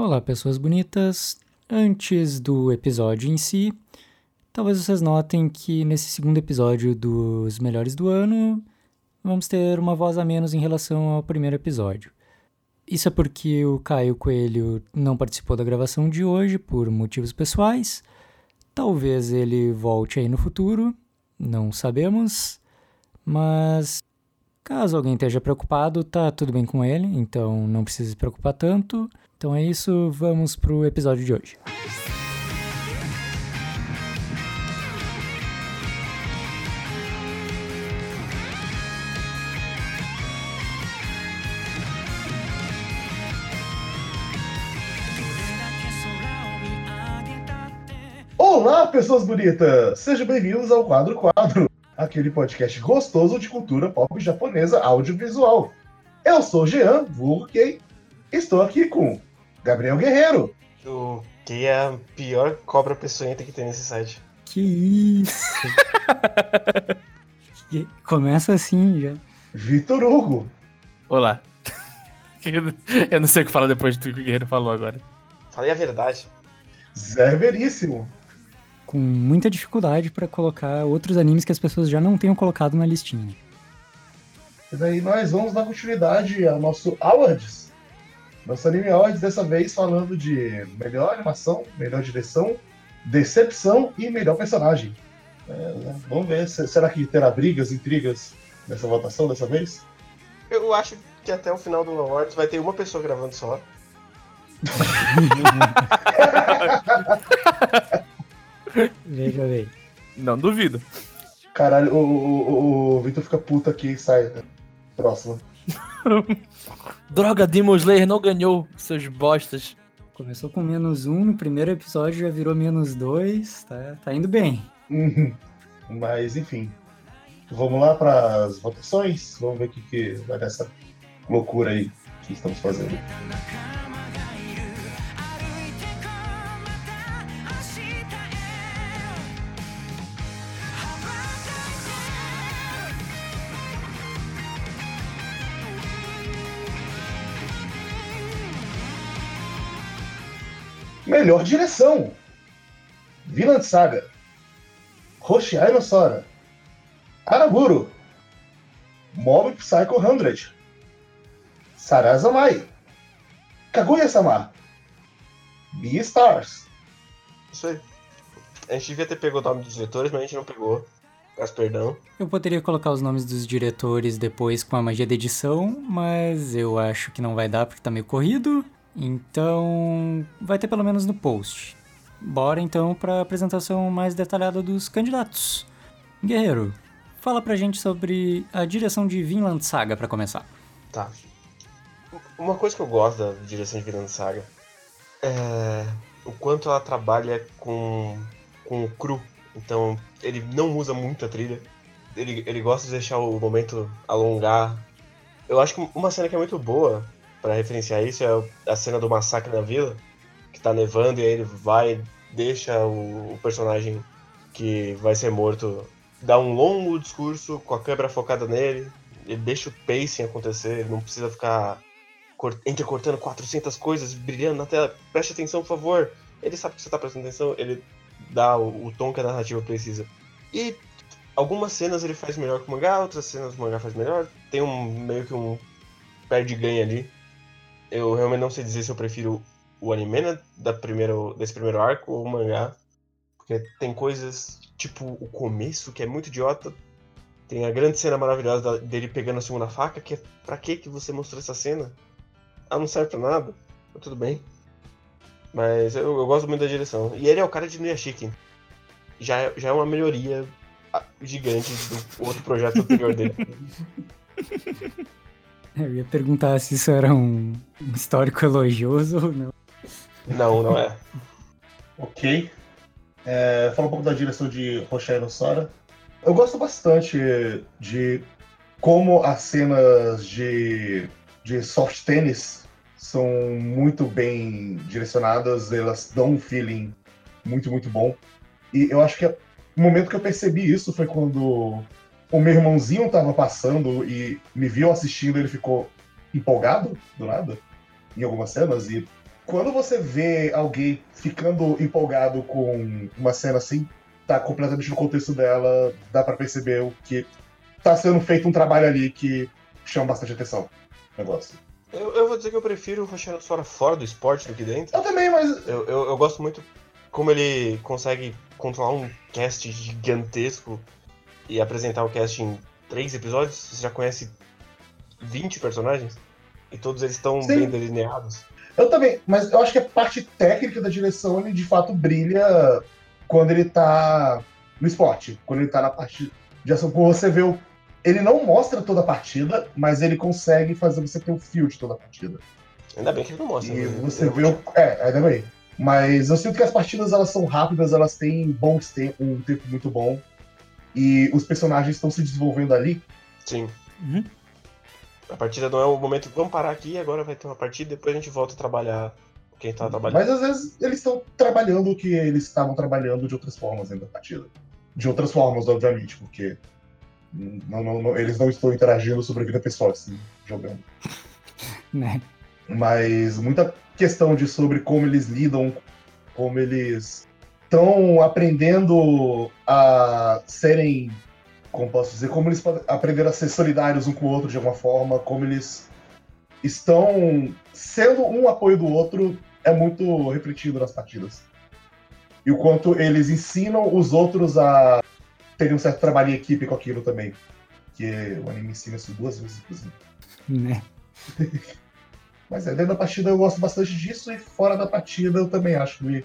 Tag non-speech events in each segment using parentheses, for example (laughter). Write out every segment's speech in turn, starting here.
Olá, pessoas bonitas. Antes do episódio em si, talvez vocês notem que nesse segundo episódio dos melhores do ano, vamos ter uma voz a menos em relação ao primeiro episódio. Isso é porque o Caio Coelho não participou da gravação de hoje por motivos pessoais. Talvez ele volte aí no futuro, não sabemos. Mas caso alguém esteja preocupado, tá tudo bem com ele, então não precisa se preocupar tanto. Então é isso, vamos pro episódio de hoje. Olá, pessoas bonitas! Sejam bem-vindos ao Quadro Quadro, aquele podcast gostoso de cultura pop japonesa audiovisual. Eu sou Jean, vulgo estou aqui com Gabriel Guerreiro. O que é a pior cobra peçonhenta que tem nesse site. Que isso! (laughs) Começa assim já. Vitor Hugo. Olá. (laughs) Eu não sei o que falar depois do que o Guerreiro falou agora. Falei a verdade. Zé Veríssimo. Com muita dificuldade para colocar outros animes que as pessoas já não tenham colocado na listinha. E daí nós vamos dar continuidade ao nosso Awards. Nosso Anime Awards, dessa vez falando de melhor animação, melhor direção, decepção e melhor personagem. É, vamos ver, se- será que terá brigas, intrigas nessa votação dessa vez? Eu acho que até o final do Awards vai ter uma pessoa gravando só. (laughs) Veja bem. Não duvido. Caralho, o, o, o- o Vitor fica puto aqui e sai. Próximo. (laughs) Droga, Demon Slayer não ganhou, seus bostas. Começou com menos um, no primeiro episódio já virou menos dois, tá, tá indo bem. Uhum. Mas, enfim. Vamos lá para as votações? Vamos ver o que, que vai dessa loucura aí que estamos fazendo. Melhor direção: Vinland Saga, Hoshiai no Sora, Araburu, Mob Psycho 100, Sarazamai, Kaguya-sama, Beastars, Isso aí. A gente devia ter pegado o nome dos diretores, mas a gente não pegou. Peço perdão. Eu poderia colocar os nomes dos diretores depois com a magia da edição, mas eu acho que não vai dar porque tá meio corrido. Então, vai ter pelo menos no post. Bora então para a apresentação mais detalhada dos candidatos. Guerreiro, fala pra gente sobre a direção de Vinland Saga pra começar. Tá. Uma coisa que eu gosto da direção de Vinland Saga é o quanto ela trabalha com, com o cru. Então, ele não usa muito a trilha. Ele, ele gosta de deixar o momento alongar. Eu acho que uma cena que é muito boa pra referenciar isso é a cena do massacre na vila, que tá nevando e aí ele vai, deixa o, o personagem que vai ser morto dar um longo discurso com a câmera focada nele, ele deixa o pacing acontecer, ele não precisa ficar cor- entrecortando 400 coisas, brilhando na tela. Preste atenção, por favor. Ele sabe que você tá prestando atenção, ele dá o, o tom que a narrativa precisa. E algumas cenas ele faz melhor que o mangá, outras cenas o mangá faz melhor. Tem um meio que um perde-ganha ali. Eu realmente não sei dizer se eu prefiro o anime né, da primeira, desse primeiro arco ou o mangá. Porque tem coisas, tipo o começo, que é muito idiota. Tem a grande cena maravilhosa dele pegando a segunda faca, que é pra que que você mostrou essa cena? Ah, não serve pra nada. Mas tudo bem. Mas eu, eu gosto muito da direção. E ele é o cara de Nuyashiki. Já, é- já é uma melhoria ah, gigante do outro projeto anterior dele. (laughs) Eu ia perguntar se isso era um histórico elogioso ou não. Não, não é. (laughs) Ok. É, fala um pouco da direção de Rochelle no Sora. Eu gosto bastante de como as cenas de, de soft tênis são muito bem direcionadas, elas dão um feeling muito, muito bom. E eu acho que o momento que eu percebi isso foi quando o meu irmãozinho tava passando e me viu assistindo, ele ficou empolgado do nada em algumas cenas e quando você vê alguém ficando empolgado com uma cena assim, tá completamente no contexto dela, dá pra perceber o que tá sendo feito um trabalho ali que chama bastante atenção. Negócio. Eu, eu vou dizer que eu prefiro o Rogério Sora fora do esporte do que dentro. Eu também, mas Eu, eu, eu gosto muito como ele consegue controlar um cast gigantesco e apresentar o cast em três episódios. Você já conhece 20 personagens e todos eles estão bem delineados. Eu também, mas eu acho que a parte técnica da direção, ele de fato brilha quando ele tá no esporte, quando ele tá na parte de ação. Você vê o. Ele não mostra toda a partida, mas ele consegue fazer você ter o fio de toda a partida. Ainda bem que ele não mostra. E né? você vê o. É, ainda bem. Mas eu sinto que as partidas elas são rápidas, elas têm bons te um tempo muito bom. E os personagens estão se desenvolvendo ali. Sim. Uhum. A partida não é o momento. Vamos parar aqui, agora vai ter uma partida, depois a gente volta a trabalhar quem tá trabalhando. Mas às vezes eles estão trabalhando o que eles estavam trabalhando de outras formas dentro da partida. De outras formas, obviamente, porque não- não- não- eles não estão interagindo sobre a vida pessoal, assim, jogando. (laughs) Né? Mas muita questão de sobre como eles lidam, como eles estão aprendendo a serem, como posso dizer, como eles podem aprender a ser solidários um com o outro de alguma forma, como eles estão sendo um apoio do outro é muito refletido nas partidas. E o quanto eles ensinam os outros a terem um certo trabalho em equipe com aquilo também. Que o anime ensina isso duas vezes, inclusive. Né? (laughs) Mas é, dentro da partida eu gosto bastante disso, e fora da partida eu também acho ele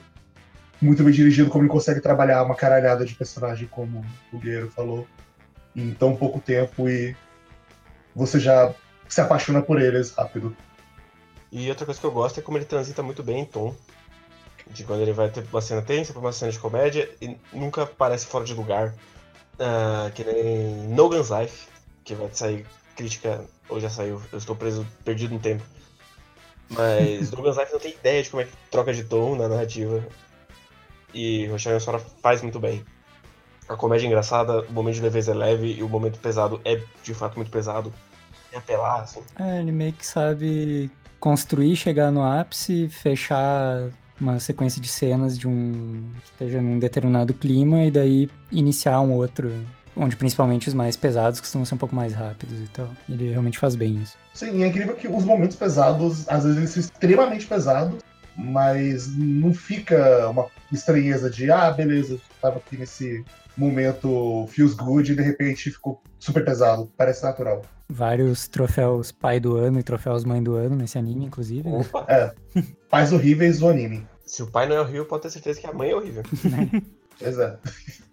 muito bem dirigido, como ele consegue trabalhar uma caralhada de personagem, como o Guerreiro falou, em tão pouco tempo, e você já se apaixona por eles rápido. E outra coisa que eu gosto é como ele transita muito bem em tom. De quando ele vai ter uma cena tensa pra uma cena de comédia e nunca parece fora de lugar. Ah, que nem No Guns Life, que vai sair crítica, ou já saiu, eu estou preso, perdido no tempo. Mas (laughs) No Guns Life não tem ideia de como é que troca de tom na narrativa. E Rochelle Sora faz muito bem. A comédia é engraçada, o momento de leveza é leve e o momento pesado é de fato muito pesado. É apelar, assim. É, ele meio que sabe construir, chegar no ápice, fechar uma sequência de cenas de um que esteja num determinado clima e daí iniciar um outro, onde principalmente os mais pesados costumam ser um pouco mais rápidos e tal. Ele realmente faz bem isso. Sim, e é incrível que os momentos pesados, às vezes eles são extremamente pesados, mas não fica uma estranheza de, ah, beleza, tava aqui nesse momento feels good e de repente ficou super pesado. Parece natural. Vários troféus pai do ano e troféus mãe do ano nesse anime, inclusive. né? Opa! Pais horríveis do anime. Se o pai não é horrível, pode ter certeza que a mãe é horrível. (laughs) Pois é.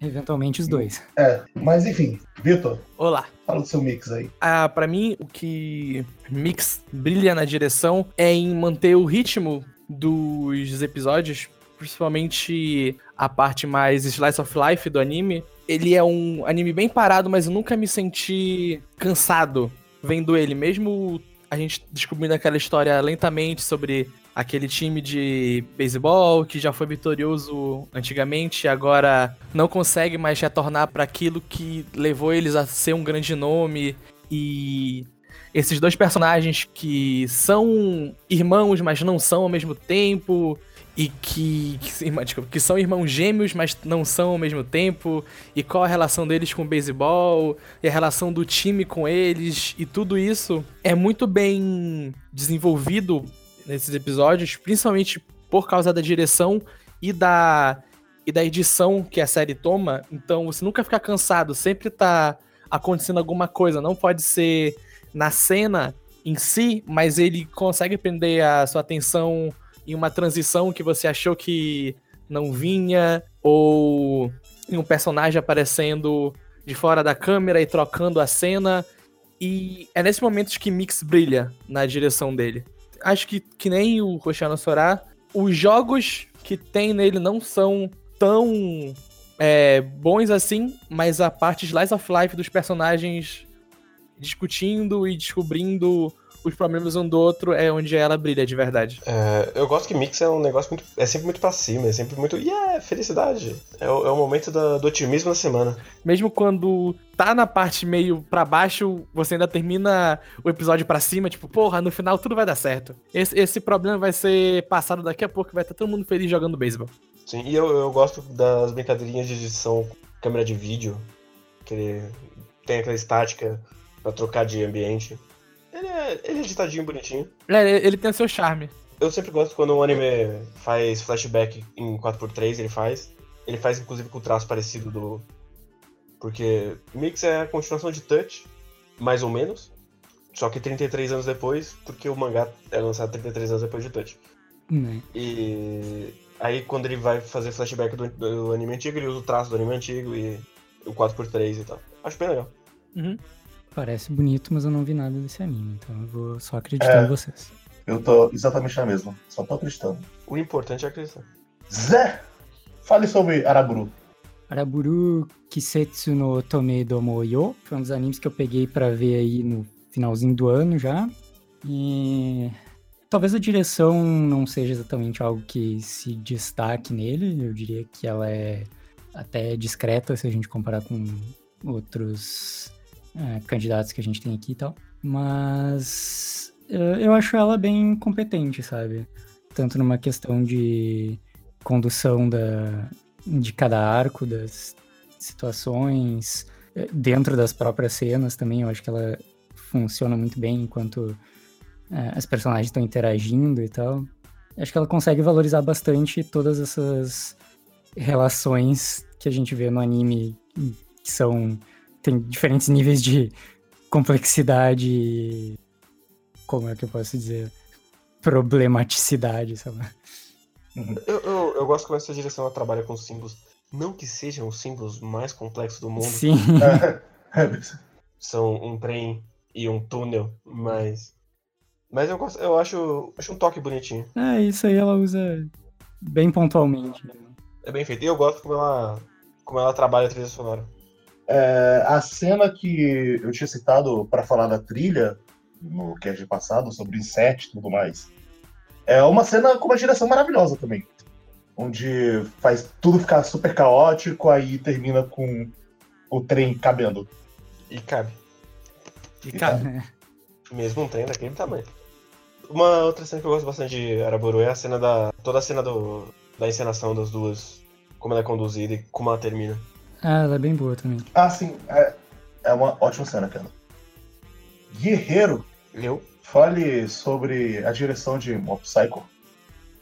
Eventualmente os dois. É, mas enfim, Vitor, Olá. fala do seu mix aí. Ah, para mim, o que Mix brilha na direção é em manter o ritmo dos episódios, principalmente a parte mais slice of life do anime. Ele é um anime bem parado, mas eu nunca me senti cansado vendo ele, mesmo a gente descobrindo aquela história lentamente sobre aquele time de beisebol que já foi vitorioso antigamente e agora não consegue mais retornar para aquilo que levou eles a ser um grande nome e esses dois personagens que são irmãos, mas não são ao mesmo tempo e que que, desculpa, que são irmãos gêmeos, mas não são ao mesmo tempo e qual a relação deles com o beisebol e a relação do time com eles e tudo isso é muito bem desenvolvido nesses episódios, principalmente por causa da direção e da e da edição que a série toma. Então você nunca fica cansado, sempre tá acontecendo alguma coisa. Não pode ser na cena em si, mas ele consegue prender a sua atenção em uma transição que você achou que não vinha, ou em um personagem aparecendo de fora da câmera e trocando a cena. E é nesses momentos que Mix brilha na direção dele. Acho que, que nem o Roshano Sorá, os jogos que tem nele não são tão é, bons assim, mas a parte slice of life dos personagens discutindo e descobrindo os problemas um do outro é onde ela brilha de verdade. É, eu gosto que Mix é um negócio muito. É sempre muito pra cima, é sempre muito. Yeah, felicidade. É o, é o momento da- do otimismo da semana. Mesmo quando tá na parte meio pra baixo, você ainda termina o episódio pra cima, tipo, porra, no final tudo vai dar certo. Esse, esse problema vai ser passado daqui a pouco, vai estar todo mundo feliz jogando beisebol. Sim, e eu, eu gosto das brincadeirinhas de edição câmera de vídeo, que ele tem aquela estática pra trocar de ambiente. Ele é, ele é editadinho bonitinho. É, ele tem o seu charme. Eu sempre gosto quando um anime faz flashback em 4x3, ele faz. Ele faz inclusive com o traço parecido do. Porque Mix é a continuação de Touch, mais ou menos. Só que 33 anos depois, porque o mangá é lançado 33 anos depois de Touch. Né? E aí quando ele vai fazer flashback do, do anime antigo, ele usa o traço do anime antigo e o 4x3 e tal. Acho bem legal. Uhum. Parece bonito, mas eu não vi nada desse anime, então eu vou só acreditar É. em vocês. Eu tô exatamente na mesma. Só tô acreditando. O importante é acreditar. Zé! Fale sobre Araburu. Araburu Kisetsu no Tome do Moyo foi um dos animes que eu peguei pra ver aí no finalzinho do ano já. E talvez a direção não seja exatamente algo que se destaque nele, eu diria que ela é até discreta se a gente comparar com outros é, candidatos que a gente tem aqui e tal. Mas eh, eu acho ela bem competente, sabe? Tanto numa questão de condução da, de cada arco, das situações, eh, dentro das próprias cenas também, eu acho que ela funciona muito bem enquanto as personagens estão interagindo e tal. Acho que ela consegue valorizar bastante todas essas relações que a gente vê no anime, que são. Tem diferentes níveis de complexidade e. como é que eu posso dizer? Problematicidade, sei lá. Eu, eu, eu gosto como essa direção ela trabalha com símbolos. Não que sejam os símbolos mais complexos do mundo. Sim. (laughs) São um trem e um túnel, mas. Mas eu, gosto, eu acho, acho um toque bonitinho. É, isso aí ela usa bem pontualmente. É bem feito. E eu gosto como ela, como ela trabalha a trilha sonora. É, a cena que eu tinha citado para falar da trilha no cast passado, sobre inset e tudo mais, é uma cena com uma direção maravilhosa também. Onde faz tudo ficar super caótico, aí termina com o trem cabendo. E cabe. E, cara, (laughs) Mesmo um trem daquele tamanho. Uma outra cena que eu gosto bastante de Araburu é a cena da. toda a cena do, da encenação das duas. Como ela é conduzida e como ela termina. Ah, ela é bem boa também. Ah, sim, é, é uma ótima cena, cara. Guerreiro, Eu? fale sobre a direção de Mob Psycho.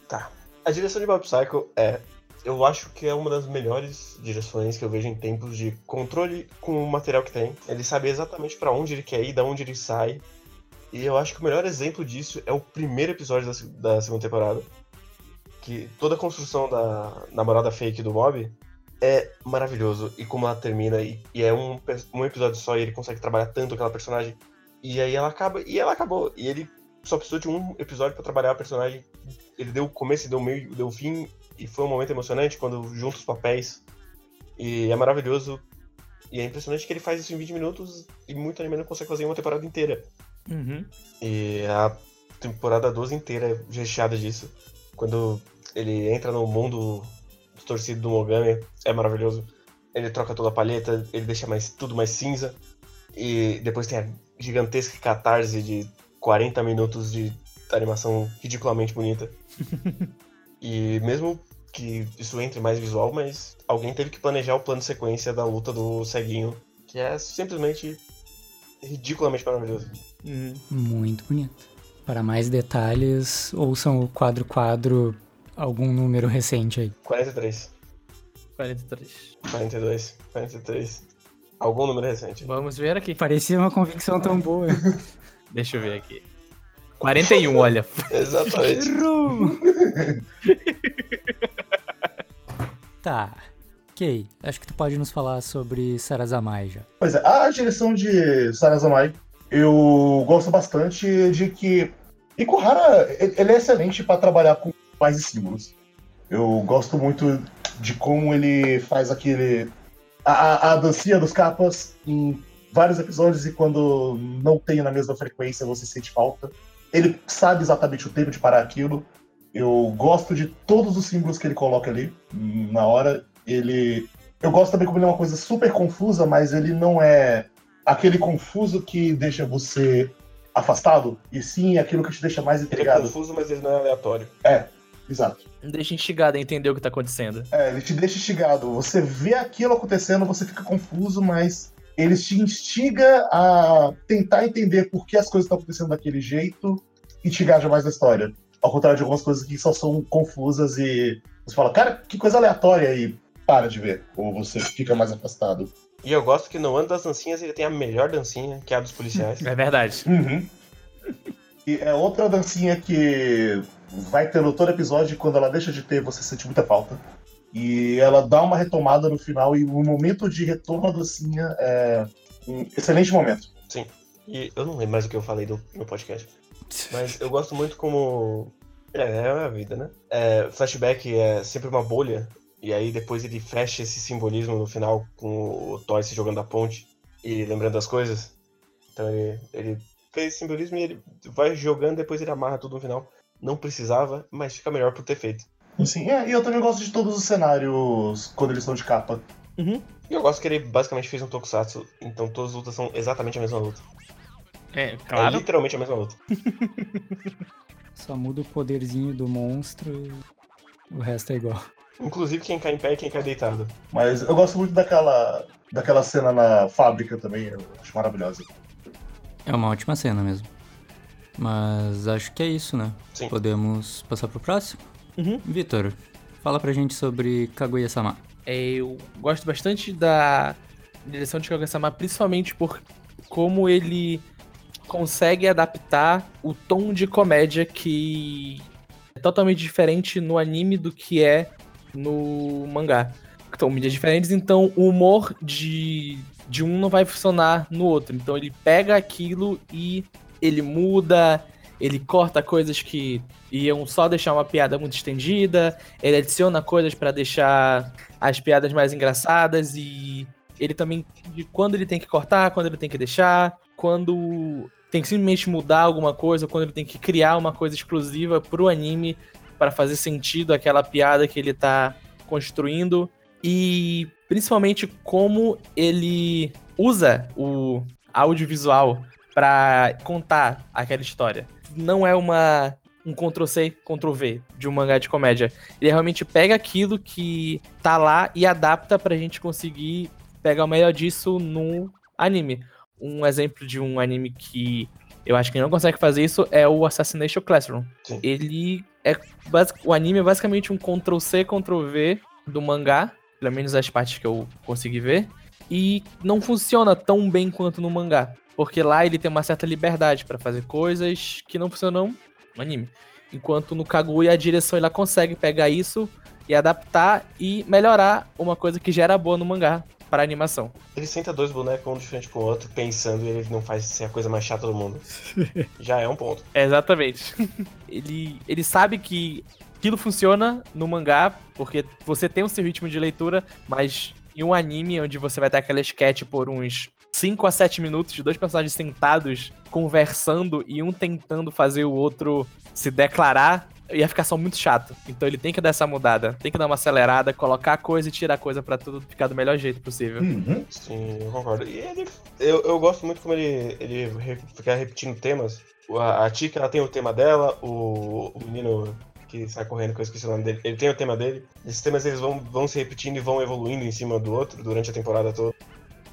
Tá. A direção de Mob Psycho é. Eu acho que é uma das melhores direções que eu vejo em tempos de controle com o material que tem. Ele sabe exatamente pra onde ele quer ir, da onde ele sai. E eu acho que o melhor exemplo disso é o primeiro episódio da, da segunda temporada. Que toda a construção da namorada fake do Mob é maravilhoso. E como ela termina, e, e é um, um episódio só, e ele consegue trabalhar tanto aquela personagem. E aí ela acaba, e ela acabou. E ele só precisou de um episódio pra trabalhar a personagem ele deu o começo, deu o meio, deu o fim, e foi um momento emocionante quando junta os papéis. E é maravilhoso. E é impressionante que ele faz isso em 20 minutos e muito anime não consegue fazer em uma temporada inteira. Uhum. E a temporada 12 inteira é recheada disso. Quando ele entra no mundo distorcido do Mogami, é maravilhoso. Ele troca toda a palheta, ele deixa mais, tudo mais cinza. E depois tem a gigantesca catarse de 40 minutos de animação ridiculamente bonita. (laughs) e mesmo que isso entre mais visual, mas alguém teve que planejar o plano de sequência da luta do ceguinho, que é simplesmente ridiculamente maravilhoso. Uhum. Muito bonito. Para mais detalhes, ouçam o quadro quadro algum número recente aí. 43, 43. 42, 43. Algum número recente. Vamos ver aqui. Parecia uma convicção tão boa. (laughs) Deixa eu ver aqui. 41, olha. (laughs) Exatamente. Errou! (laughs) tá. Ok, acho que tu pode nos falar sobre Sarazamai já. Pois é, a direção de Sarazamai, eu gosto bastante de que Ikuhara, ele ele é excelente para trabalhar com mais símbolos. Eu gosto muito de como ele faz aquele. A, a, a dancinha dos capas em vários episódios e quando não tem na mesma frequência você sente falta. Ele sabe exatamente o tempo de parar aquilo. Eu gosto de todos os símbolos que ele coloca ali na hora. Ele. Eu gosto também como ele é uma coisa super confusa, mas ele não é aquele confuso que deixa você afastado, e sim aquilo que te deixa mais Ele é intrigado. confuso, mas ele não é aleatório. Exato. Deixa instigado a entender o que tá acontecendo. É, ele te deixa instigado. Você vê aquilo acontecendo, você fica confuso, mas ele te instiga a tentar entender por que as coisas estão acontecendo daquele jeito e te engaja mais na história. Ao contrário de algumas coisas que só são confusas e você fala, cara, que coisa aleatória e para de ver. Ou você fica mais afastado. E eu gosto que no ano das dancinhas ele tem a melhor dancinha, que é a dos policiais. É verdade. Uhum. E é outra dancinha que vai ter no todo episódio e quando ela deixa de ter, você sente muita falta. E ela dá uma retomada no final e o momento de retorno à dancinha é um excelente momento. E eu não lembro mais o que eu falei do, no podcast. (laughs) Mas eu gosto muito como. É, é a vida, né? É, flashback é sempre uma bolha. E aí depois ele fecha esse simbolismo no final com o Thor se jogando da ponte e lembrando as coisas. Então ele, ele fez esse simbolismo e ele vai jogando, depois ele amarra tudo no final. Não precisava, mas fica melhor por ter feito. Assim, é, e eu também gosto de todos os cenários quando eles estão de capa. E eu gosto que ele basicamente fez um tokusatsu, então todas as lutas são exatamente a mesma luta. É, É literalmente a mesma luta. (laughs) Só muda o poderzinho do monstro e o resto é igual. Inclusive quem cai em pé e quem cai deitado. Mas eu gosto muito daquela, daquela cena na fábrica também, eu acho maravilhosa. É uma ótima cena mesmo. Mas acho que é isso, né? Sim. Podemos passar pro próximo? Uhum. Vitor, fala pra gente sobre Kaguya-sama. É, eu gosto bastante da direção de Kaguya-sama, principalmente por como ele consegue adaptar o tom de comédia que é totalmente diferente no anime do que é no mangá. São mídias diferentes, então o humor de, de um não vai funcionar no outro. Então ele pega aquilo e ele muda, ele corta coisas que iam só deixar uma piada muito estendida, ele adiciona coisas pra deixar as piadas mais engraçadas e ele também de quando ele tem que cortar, quando ele tem que deixar, quando tem que simplesmente mudar alguma coisa, quando ele tem que criar uma coisa exclusiva pro anime para fazer sentido aquela piada que ele tá construindo. E principalmente como ele usa o audiovisual para contar aquela história. Não é uma um Ctrl C, Ctrl V de um mangá de comédia. Ele realmente pega aquilo que tá lá e adapta pra gente conseguir pegar o melhor disso no anime. Um exemplo de um anime que eu acho que não consegue fazer isso é o Assassination Classroom. Sim. Ele é o anime é basicamente um Ctrl C, Ctrl V do mangá, pelo menos as partes que eu consegui ver, e não funciona tão bem quanto no mangá, porque lá ele tem uma certa liberdade pra fazer coisas que não funcionam no anime. Enquanto no Kaguya a direção ela consegue pegar isso e adaptar e melhorar uma coisa que já era boa no mangá para animação. Ele senta dois bonecos um de frente com o outro, pensando e ele não faz ser a coisa mais chata do mundo. (laughs) Já é um ponto. É, exatamente. (laughs) ele, ele sabe que aquilo funciona no mangá, porque você tem o seu ritmo de leitura, mas em um anime onde você vai ter aquela sketch por uns 5 a 7 minutos de dois personagens sentados conversando e um tentando fazer o outro se declarar, ia ficar só muito chato. Então ele tem que dar essa mudada, tem que dar uma acelerada, colocar coisa e tirar coisa pra tudo ficar do melhor jeito possível. Uhum. Sim, eu concordo. E ele. Eu, eu gosto muito como ele, ele re- fica repetindo temas. A, a Tika ela tem o tema dela, o, o menino que sai correndo, que eu esqueci o nome dele, ele tem o tema dele. Esses temas eles vão, vão se repetindo e vão evoluindo em cima do outro durante a temporada toda.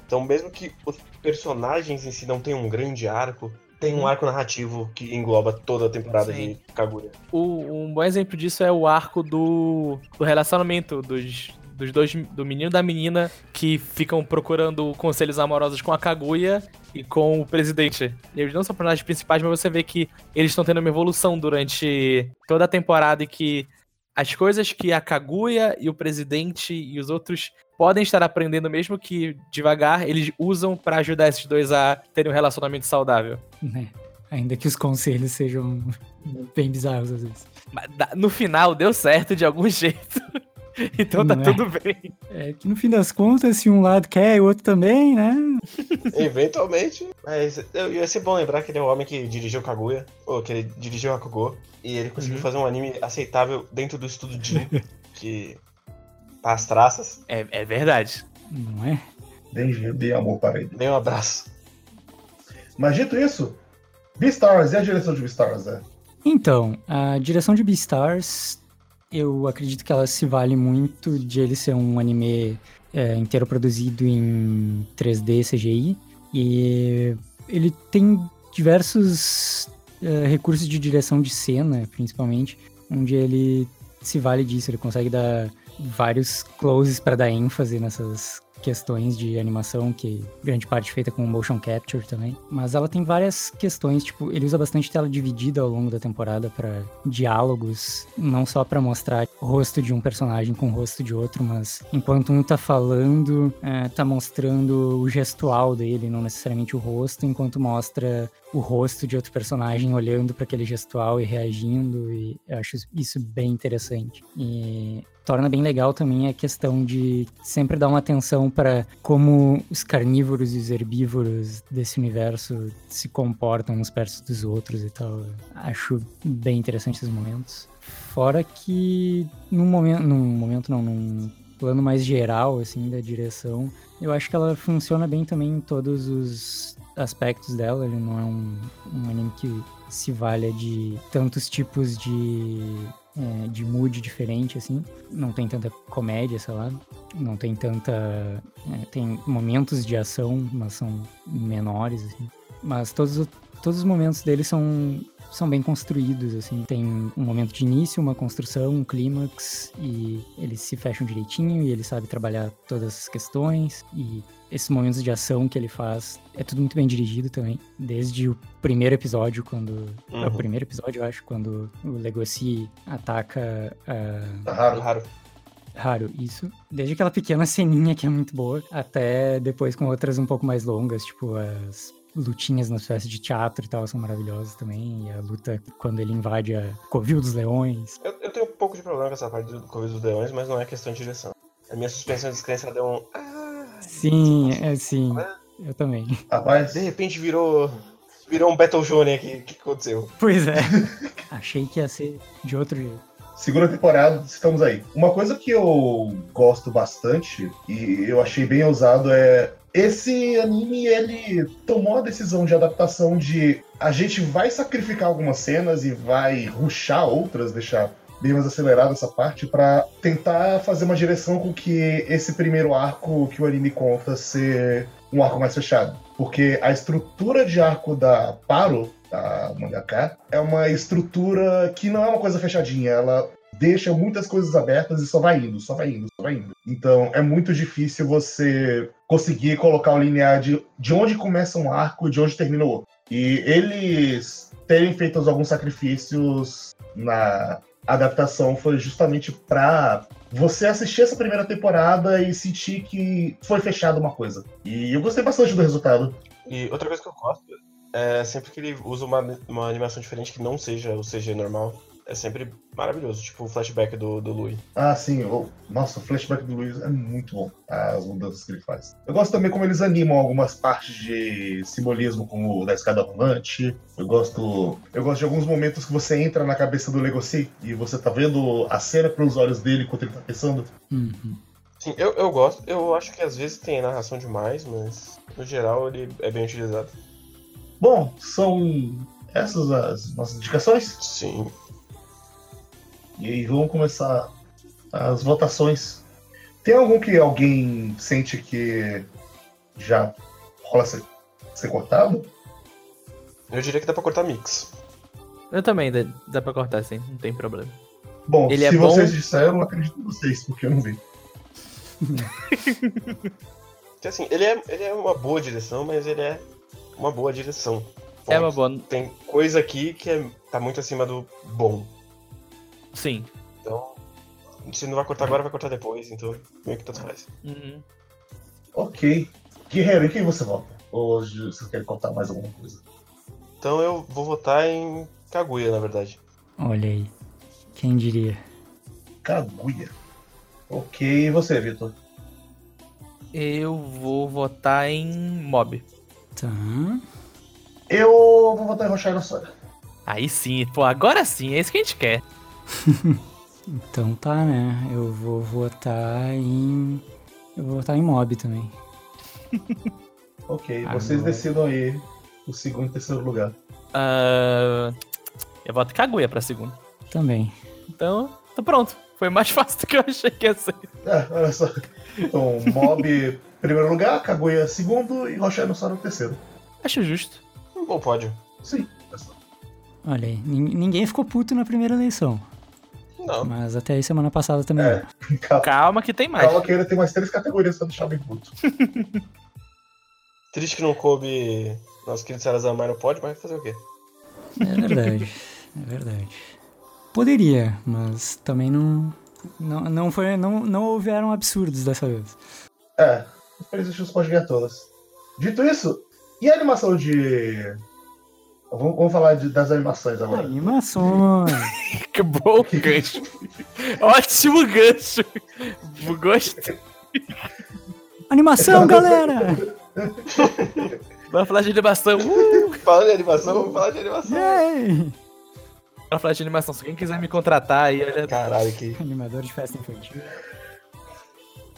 Então, mesmo que os personagens em si não tenham um grande arco, tem um Uhum. arco narrativo que engloba toda a temporada Sim. de Kaguya. O- um bom exemplo disso é o arco do, do relacionamento dos, dos dois, do menino e da menina que ficam procurando conselhos amorosos com a Kaguya e com o presidente. Eles não são personagens principais, mas você vê que eles estão tendo uma evolução durante toda a temporada e que as coisas que a Kaguya e o presidente e os outros podem estar aprendendo, mesmo que devagar, eles usam pra ajudar esses dois a terem um relacionamento saudável. né? Ainda que os conselhos sejam bem bizarros às vezes. Mas no final deu certo de algum (laughs) jeito. (laughs) então tá Não é? tudo bem. É que no fim das contas, se um lado quer e o outro também, né? (laughs) Eventualmente. Mas eu- ia ser bom lembrar que ele é o homem que dirigiu Kaguya, ou que ele dirigiu Hakugo, e ele conseguiu Uhum. fazer um anime aceitável dentro do estúdio Jin, (laughs) que tá as traças. É, é verdade. Não é? Dei, dei amor para ele. Dê um abraço. Mas dito isso, Beastars, e a direção de Beastars, né? Então, a direção de Beastars, eu acredito que ela se vale muito de ele ser um anime é, inteiro produzido em 3D CGI. E ele tem diversos é, recursos de direção de cena, principalmente, onde ele se vale disso. Ele consegue dar vários closes para dar ênfase nessas questões de animação, que grande parte feita com motion capture também. Mas ela tem várias questões, tipo, ele usa bastante tela dividida ao longo da temporada para diálogos, não só para mostrar o rosto de um personagem com o rosto de outro, mas enquanto um tá falando, é, tá mostrando o gestual dele, não necessariamente o rosto, enquanto mostra o rosto de outro personagem olhando para aquele gestual e reagindo, e eu acho isso bem interessante. E torna bem legal também a questão de sempre dar uma atenção para como os carnívoros e os herbívoros desse universo se comportam uns perto dos outros e tal. Acho bem interessante esses momentos. Fora que num momento, num momento não, num plano mais geral assim da direção, eu acho que ela funciona bem também em todos os aspectos dela. Ele não é um, um anime que se valha de tantos tipos de é, de mood diferente, assim. Não tem tanta comédia, sei lá. Não tem tanta. é, tem momentos de ação, mas são menores, assim. Mas todos, todos os momentos dele são, são bem construídos, assim. Tem um momento de início, uma construção, um clímax, e eles se fecham direitinho, e ele sabe trabalhar todas essas questões. E esses momentos de ação que ele faz é tudo muito bem dirigido também. Desde o primeiro episódio, quando. É o Uhum. primeiro episódio, eu acho, quando o Legoshi ataca a. Tá raro. Raro. Raro, isso. Desde aquela pequena ceninha que é muito boa, até depois com outras um pouco mais longas, tipo as lutinhas nas festas de teatro e tal, são maravilhosas também. E a luta quando ele invade a Covil dos Leões. Eu, eu tenho um pouco de problema com essa parte do Covid dos Leões, mas não é questão de direção. A minha suspensão de descrença deu um. Sim, é sim. Eu também. Rapaz, De repente virou. Virou um Battle Shonen aqui. O que que aconteceu? Pois é. (laughs) Achei que ia ser de outro jeito. segunda temporada, estamos aí. Uma coisa que eu gosto bastante e eu achei bem ousado é esse anime ele tomou a decisão de adaptação de a gente vai sacrificar algumas cenas e vai ruxar outras, deixar bem mais acelerada essa parte pra tentar fazer uma direção com que esse primeiro arco que o anime conta ser um arco mais fechado, porque a estrutura de arco da Paro da mangaka é uma estrutura que não é uma coisa fechadinha, ela deixa muitas coisas abertas e só vai indo, só vai indo, só vai indo. Então é muito difícil você conseguir colocar o linear de, de onde começa um arco e de onde termina o outro. E eles terem feito alguns sacrifícios na adaptação foi justamente pra você assistir essa primeira temporada e sentir que foi fechada uma coisa. E eu gostei bastante do resultado. E outra coisa que eu gosto é sempre que ele usa uma, uma animação diferente que não seja o CG normal. É sempre maravilhoso, tipo o flashback do, do Louis. Ah, sim. o- Nossa, o flashback do Luiz é muito bom. As mudanças que ele faz. Eu gosto também como eles animam algumas partes de simbolismo, como o da escada rolante. Eu gosto. Eu gosto de alguns momentos que você entra na cabeça do Legoshi e você tá vendo a cena pelos olhos dele enquanto ele tá pensando. Uhum. Sim, eu, eu gosto. Eu acho que às vezes tem narração demais, mas no geral ele é bem utilizado. Bom, são essas as nossas indicações. Sim. E aí vamos começar as votações. Tem algum que alguém sente que já rola ser, ser cortado? Eu diria que dá pra cortar mix. Eu também, dá, dá pra cortar assim, não tem problema. Bom, Ele se é bom? vocês disseram, eu acredito em vocês, porque eu não vi. (laughs) Assim, ele é, ele é uma boa direção, mas ele é uma boa direção. É uma boa. Tem coisa aqui que é, tá muito acima do bom. Sim. Então, se não vai cortar agora, vai cortar depois, então meio que tanto faz. Uhum. Ok. Guerreiro, em quem você vota? Ou você quer contar mais alguma coisa? Então eu vou votar em Kaguya, na verdade. Olha aí. Quem diria? Kaguya. Ok, e você, Vitor? Eu vou votar em Mob. Tá. Eu vou votar em Rochelle Sora. Aí sim, pô, agora sim, é isso que a gente quer. (laughs) Então tá, né? Eu vou votar em. Eu vou votar em mob também. (laughs) Ok, Agora- vocês decidam aí o segundo e terceiro lugar. Ah, eu voto Kaguya pra segundo. Também. Então, tá pronto. Foi mais (laughs) fácil do que eu achei que ia ser. É, olha só. Então, Mob primeiro lugar, Kaguya segundo e Rochelle Sora terceiro. Acho justo. Um bom pódio. Sim. Olha aí, nin- ninguém ficou puto na primeira eleição. Não. Mas até aí semana passada também. É. não. (laughs) Calma, Calma que tem mais. calma que ainda tem mais três categorias pra deixar bem puto. (laughs) Triste que não coube nosso querido Sarazamai no pódio, mas fazer o quê? É verdade. é verdade. Poderia, mas também não. Não, não, foi, não, não houveram absurdos dessa vez. É, infelizmente não pode ganhar todas. Dito isso, e a animação de. Vamos, vamos falar de- das animações agora. Animações. (laughs) Que bom gancho. Ótimo gancho. Gostei. Animação, galera! Vamos falar de animação. Uh! Falando de animação, vamos falar de animação. Yay! Vamos falar de animação. Se alguém quiser me contratar aí, olha. Caralho, que. Animador de festa infantil.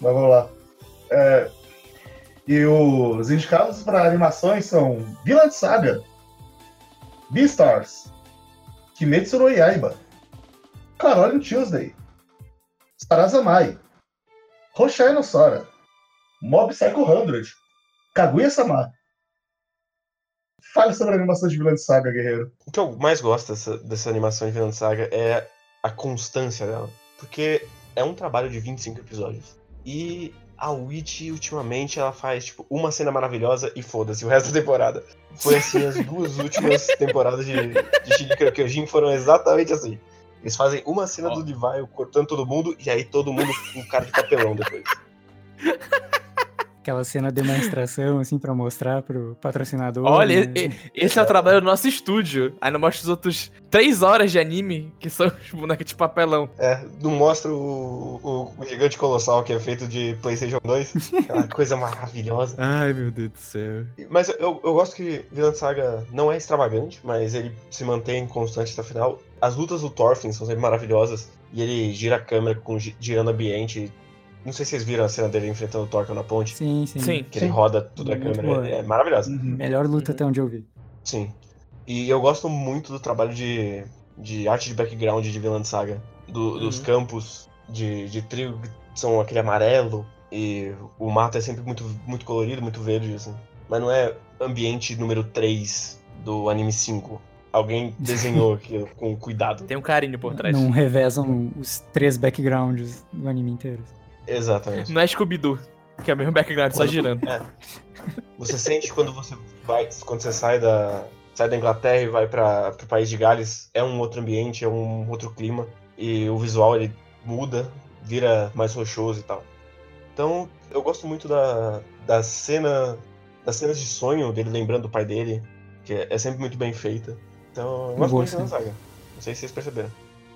Mas vamos lá. É, e os indicados para animações são Vinland Saga, Beastars, Kimetsu no Yaiba, Carole Tuesday, Sarazamai, Roshai no Sora, Mob Psycho 100, Kaguya-sama. Fale sobre a animação de Vinland Saga, guerreiro. O que eu mais gosto dessa, dessa animação de Vinland Saga é a constância dela. Porque é um trabalho de 25 episódios. E a Witch, ultimamente, ela faz, tipo, uma cena maravilhosa e foda-se o resto da temporada. Foi assim, as duas (laughs) últimas temporadas de, de Shingeki no Kyojin foram exatamente assim. Eles fazem uma cena Ó. do Levi cortando todo mundo e aí todo mundo com cara de papelão depois. (laughs) Aquela cena demonstração, assim, pra mostrar pro patrocinador. Olha, né? esse é o trabalho do nosso estúdio. Aí não mostra os outros três horas de anime, que são os bonecos de papelão. É, não mostra o, o, o gigante colossal que é feito de PlayStation 2. Aquela coisa maravilhosa. (laughs) Ai, meu Deus do céu. Mas eu, eu gosto que Vinland Saga não é extravagante, mas ele se mantém constante até o final. As lutas do Thorfinn são sempre maravilhosas. E ele gira a câmera com gi- girando ambiente. Não sei se vocês viram a cena dele enfrentando o Thorfinn na ponte. Sim, sim. Sim. Que ele Sim. roda tudo a câmera. boa. É maravilhosa. Melhor luta até onde eu vi. Sim. E eu gosto muito do trabalho de, de arte de background de Vinland Saga. Do- Dos Uhum. campos de, de trigo que são aquele amarelo. E o mato é sempre muito, muito colorido, muito verde, assim. Mas não é ambiente número 3 do anime 5. Alguém (laughs) desenhou aquilo com cuidado. Tem um carinho por trás. Não revezam os três backgrounds do anime inteiro. Exatamente. Não é Scooby-Doo, que é o mesmo background, só girando. Você sente quando você vai, quando você sai da, sai da Inglaterra e vai para o país de Gales, é um outro ambiente, é um outro clima e o visual ele muda, vira mais rochoso e tal. Então, eu gosto muito da, da cena das cenas de sonho dele lembrando do pai dele, que é, é sempre muito bem feita. Então, eu gosto muito da saga. Não sei se vocês perceberam.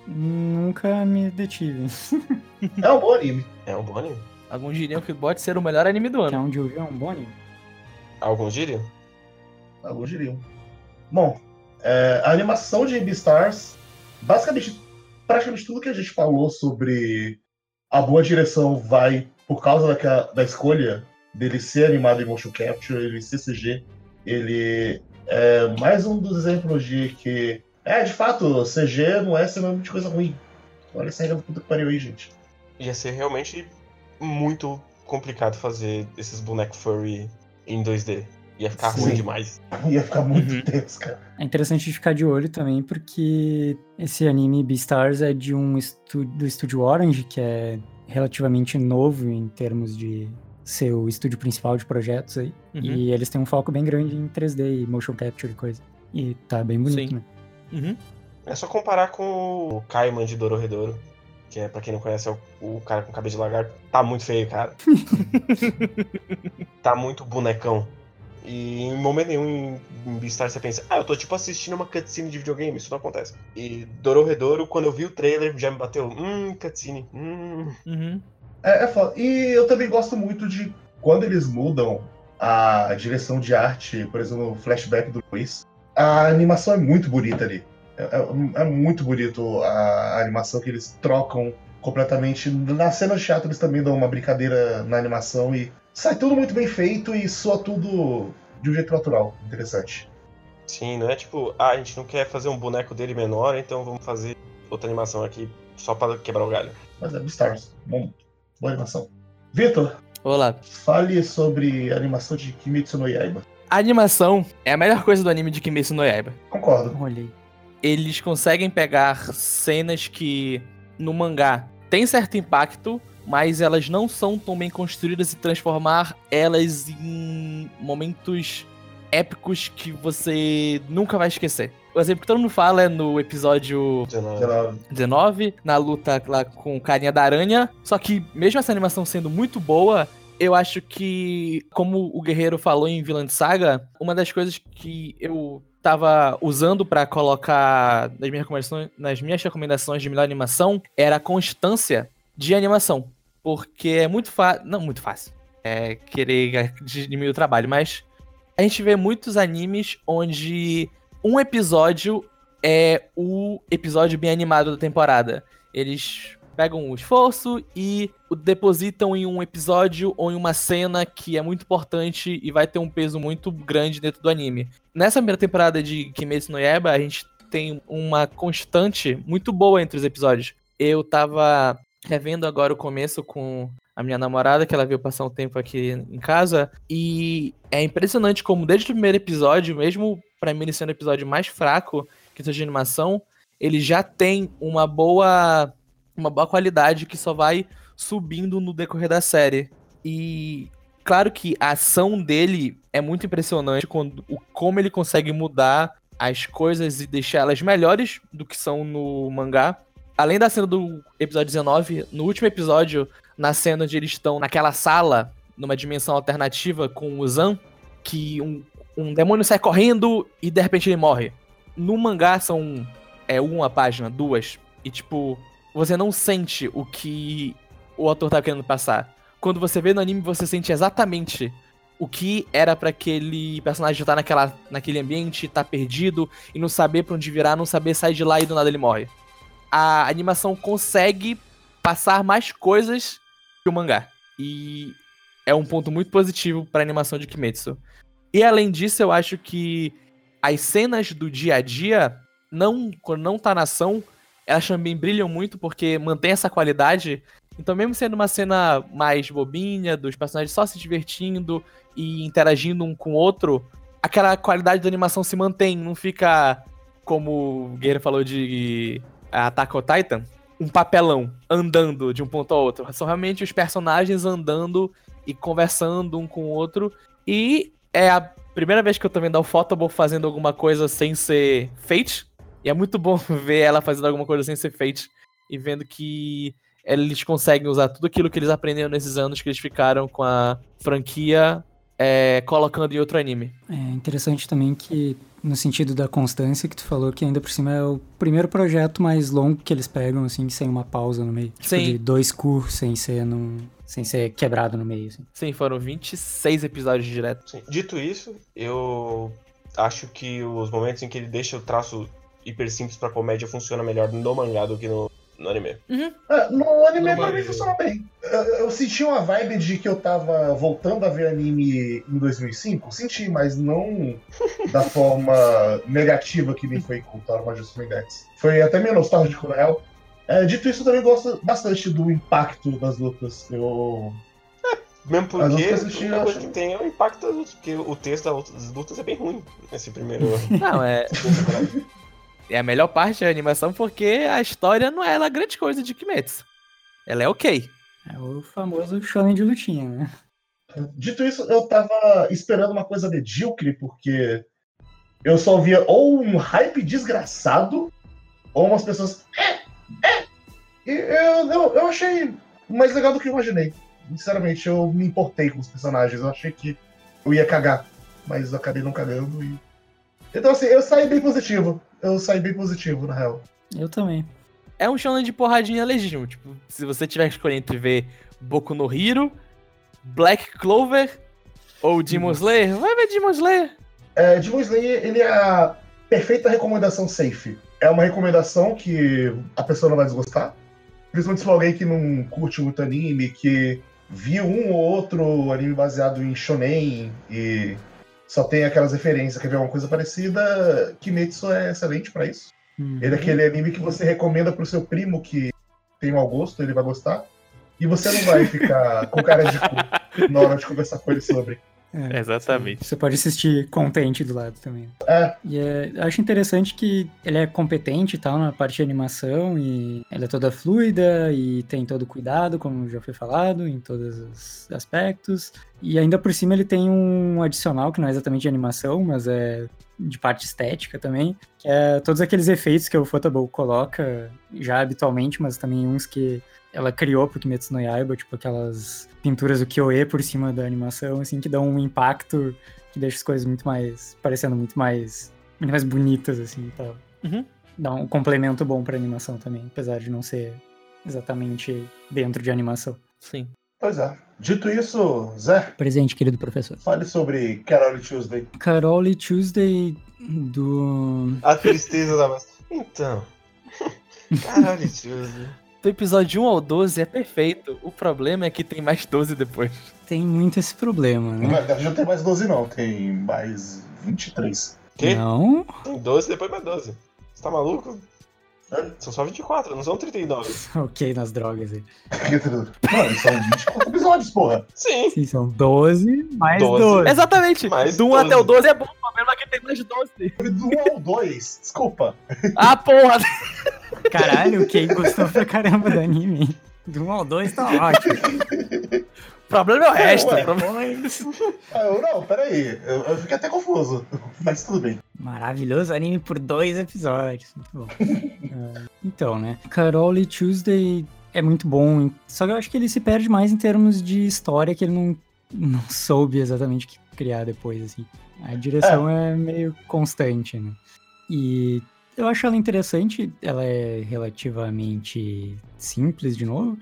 Nunca me detive. (laughs) É um bom anime. É um bom anime. Alguns diriam que pode ser o melhor anime do Que é ano. onde eu vi é um bom anime. Alguns diriam? Alguns diriam. Bom, é, a animação de Beastars, basicamente, praticamente tudo que a gente falou sobre a boa direção vai por causa daquela- da escolha dele ser animado em motion capture, ele ser CG. Ele é mais um dos exemplos de que, é, de fato, CG não é sinônimo de coisa ruim. Olha essa regra do puta que pariu aí, gente. Ia ser realmente muito complicado fazer esses bonecos furry em 2D. Ia ficar Sim. ruim demais. Ia ficar muito Uhum. tenso, cara. É interessante de ficar de olho também, porque esse anime Beastars é de um estu do estúdio Orange, que é relativamente novo em termos de ser o estúdio principal de projetos aí. Uhum. E eles têm um foco bem grande em 3D e motion capture e coisa. E tá bem bonito, Sim. né? Uhum. É só comparar com o Kaiman de Dororedoro, que é, pra quem não conhece, é o, o cara com cabelo de lagarto. Tá muito feio, cara. (laughs) tá muito bonecão. E em momento nenhum em, em Beastars você pensa, ah, eu tô tipo assistindo uma cutscene de videogame, isso não acontece. E Dororedoro, quando eu vi o trailer, já me bateu, hum, cutscene, hum. Uhum. É, é foda. E eu também gosto muito de quando eles mudam a direção de arte, por exemplo, no flashback do Luiz, a animação é muito bonita ali. É, é- é muito bonito a animação que eles trocam completamente. Nas cenas de teatro eles também dão uma brincadeira na animação e sai tudo muito bem feito e soa tudo de um jeito natural. Interessante. Sim, não é tipo, ah, a gente não quer fazer um boneco dele menor, então vamos fazer outra animação aqui só para quebrar o galho. Mas é Beastars. Bom, boa animação. Vitor, Olá. fale sobre a animação de Kimetsu no Yaiba. A animação é a melhor coisa do anime de Kimetsu no Yaiba. Concordo. Olha aí. Eles conseguem pegar cenas que no mangá tem certo impacto, mas elas não são tão bem construídas e transformar elas em momentos épicos que você nunca vai esquecer. O exemplo que todo mundo fala é no episódio 19. 19. 19, na luta lá com o carinha da aranha. Só que, mesmo essa animação sendo muito boa, eu acho que, como o Guerreiro falou em Villain Saga, uma das coisas que eu tava usando pra colocar nas minhas, recomendações, nas minhas recomendações de melhor animação era a constância de animação. Porque é muito fácil. Não, muito fácil. É querer diminuir o trabalho, mas a gente vê muitos animes onde um episódio é o episódio bem animado da temporada. Eles pegam o esforço e depositam em um episódio ou em uma cena que é muito importante e vai ter um peso muito grande dentro do anime. Nessa primeira temporada de Kimetsu no Yaiba, a gente tem uma constante muito boa entre os episódios. Eu tava revendo agora o começo com a minha namorada, que ela veio passar um tempo aqui em casa, e é impressionante como desde o primeiro episódio, mesmo pra mim sendo o episódio mais fraco que seja de animação, ele já tem uma boa uma boa qualidade que só vai subindo no decorrer da série. E claro que a ação dele é muito impressionante quando o como ele consegue mudar as coisas e deixar elas melhores do que são no mangá. Além da cena do episódio 19, no último episódio, na cena onde eles estão naquela sala, numa dimensão alternativa com o Zan, que um, um demônio sai correndo e de repente ele morre. No mangá são é uma página, duas, e tipo, você não sente o que o autor tá querendo passar. Quando você vê no anime, você sente exatamente o que era para aquele personagem estar naquela, naquele ambiente, estar perdido e não saber pra onde virar, não saber sair de lá e do nada ele morre. A animação consegue passar mais coisas que o mangá. E é um ponto muito positivo pra animação de Kimetsu. E além disso, eu acho que as cenas do dia a dia, não, quando não tá na ação, elas também brilham muito porque mantém essa qualidade. Então, mesmo sendo uma cena mais bobinha, dos personagens só se divertindo e interagindo um com o outro, aquela qualidade da animação se mantém, não fica como o Guerreiro falou de Attack on Titan, um papelão andando de um ponto ao outro. São realmente os personagens andando e conversando um com o outro. E é a primeira vez que eu tô vendo a Photoball fazendo alguma coisa sem ser Fate. E é muito bom (laughs) ver ela fazendo alguma coisa sem ser Fate. E vendo que eles conseguem usar tudo aquilo que eles aprenderam nesses anos que eles ficaram com a franquia é, colocando em outro anime. É interessante também que, no sentido da constância que tu falou, que ainda por cima é o primeiro projeto mais longo que eles pegam, assim, sem uma pausa no meio. Tipo, Sim. de dois cursos sem ser, num, sem ser quebrado no meio, assim. Sim, foram 26 episódios direto. Sim. Dito isso, eu acho que os momentos em que ele deixa o traço hiper simples pra comédia funciona melhor no mangá do que no, no anime. É, no anime pra mim ver. funciona bem. Eu, eu senti uma vibe de que eu tava voltando a ver anime em 2005. Senti, mas não da (laughs) forma negativa que nem foi com Tower of Justice Dex. Foi até meio nostálgico, na real. É, dito isso, eu também gosto bastante do impacto das lutas. Eu. Mesmo porque a coisa acho- que tem é o impacto das lutas, porque o texto das lutas- das lutas é bem ruim nesse primeiro. Não, é. (laughs) É a melhor parte da animação porque a história não é lá grande coisa de Kimetsu. Ela é ok. É o famoso shonen de lutinha, né? Dito isso, eu tava esperando uma coisa medíocre, porque eu só via ou um hype desgraçado, ou umas pessoas. É, é. E eu, eu, eu achei mais legal do que eu imaginei. Sinceramente, eu me importei com os personagens. Eu achei que eu ia cagar, mas eu acabei não cagando. E... Então, assim, eu saí bem positivo. Eu saí bem positivo, na real. Eu também. É um shonen de porradinha legítimo. Tipo, se você tiver que escolher entre ver Boku no Hero Black Clover ou Demon Slayer? Vai ver Demon Slayer. É, Demon Slayer, ele é a perfeita recomendação safe. É uma recomendação que a pessoa não vai desgostar. Principalmente se for alguém que não curte muito anime, que viu um ou outro anime baseado em shonen e só tem aquelas referências, quer ver uma coisa parecida, Kimetsu é excelente pra isso. Uhum. Ele é aquele anime que você recomenda pro seu primo que tem mau gosto, ele vai gostar. E você não vai ficar com cara de cu na hora de conversar com ele sobre. É, Exatamente. Você pode assistir contente do lado também. É, E é, eu acho interessante que ele é competente e tal na parte de animação e ela é toda fluida e tem todo cuidado, como já foi falado, em todos os aspectos. E ainda por cima ele tem um adicional que não é exatamente de animação, mas é de parte estética também, que é todos aqueles efeitos que o Photable coloca já habitualmente, mas também uns que ela criou pro Kimetsu no Yaiba, tipo aquelas pinturas do Kyoe por cima da animação, assim, que dão um impacto que deixa as coisas muito mais, parecendo muito mais, muito mais bonitas, assim, e tal. Uhum. Dá um complemento bom pra animação também, apesar de não ser exatamente dentro de animação. Sim. pois é. Dito isso, Zé, Presente, querido professor. fale sobre Carol Tuesday. Carol e Tuesday do... A tristeza da massa. Então. (laughs) Caralho, tio. Do episódio 1 ao 12 é perfeito. O problema é que tem mais 12 depois. Tem muito esse problema, né? Não, já tem mais 12 não, tem mais 23. Quê? Não? Tem 12, depois mais 12. Você tá maluco? São só 24, não são 39. (laughs) Ok, nas drogas aí. Mano, são 24 episódios, porra. Sim. Sim, são 12 mais 12. 12. Exatamente. Mais Do 1 12. até o 12 é bom. O problema é que tem mais 12. Do 1 ao 2, desculpa. Ah, porra. Caralho, o Kei gostou pra caramba do anime. Do 1 ao 2 tá ótimo. O problema é o resto. Ué. O problema é Ah, eu, não, peraí. Eu, eu fiquei até confuso. Mas tudo bem. Maravilhoso anime por dois episódios. Muito bom. Ah, então, né? Carol e Tuesday é muito bom. Só que eu acho que ele se perde mais em termos de história, que ele não, não soube exatamente o que criar depois, assim. A direção é, meio constante, né? E eu acho ela interessante. Ela é relativamente simples, de novo.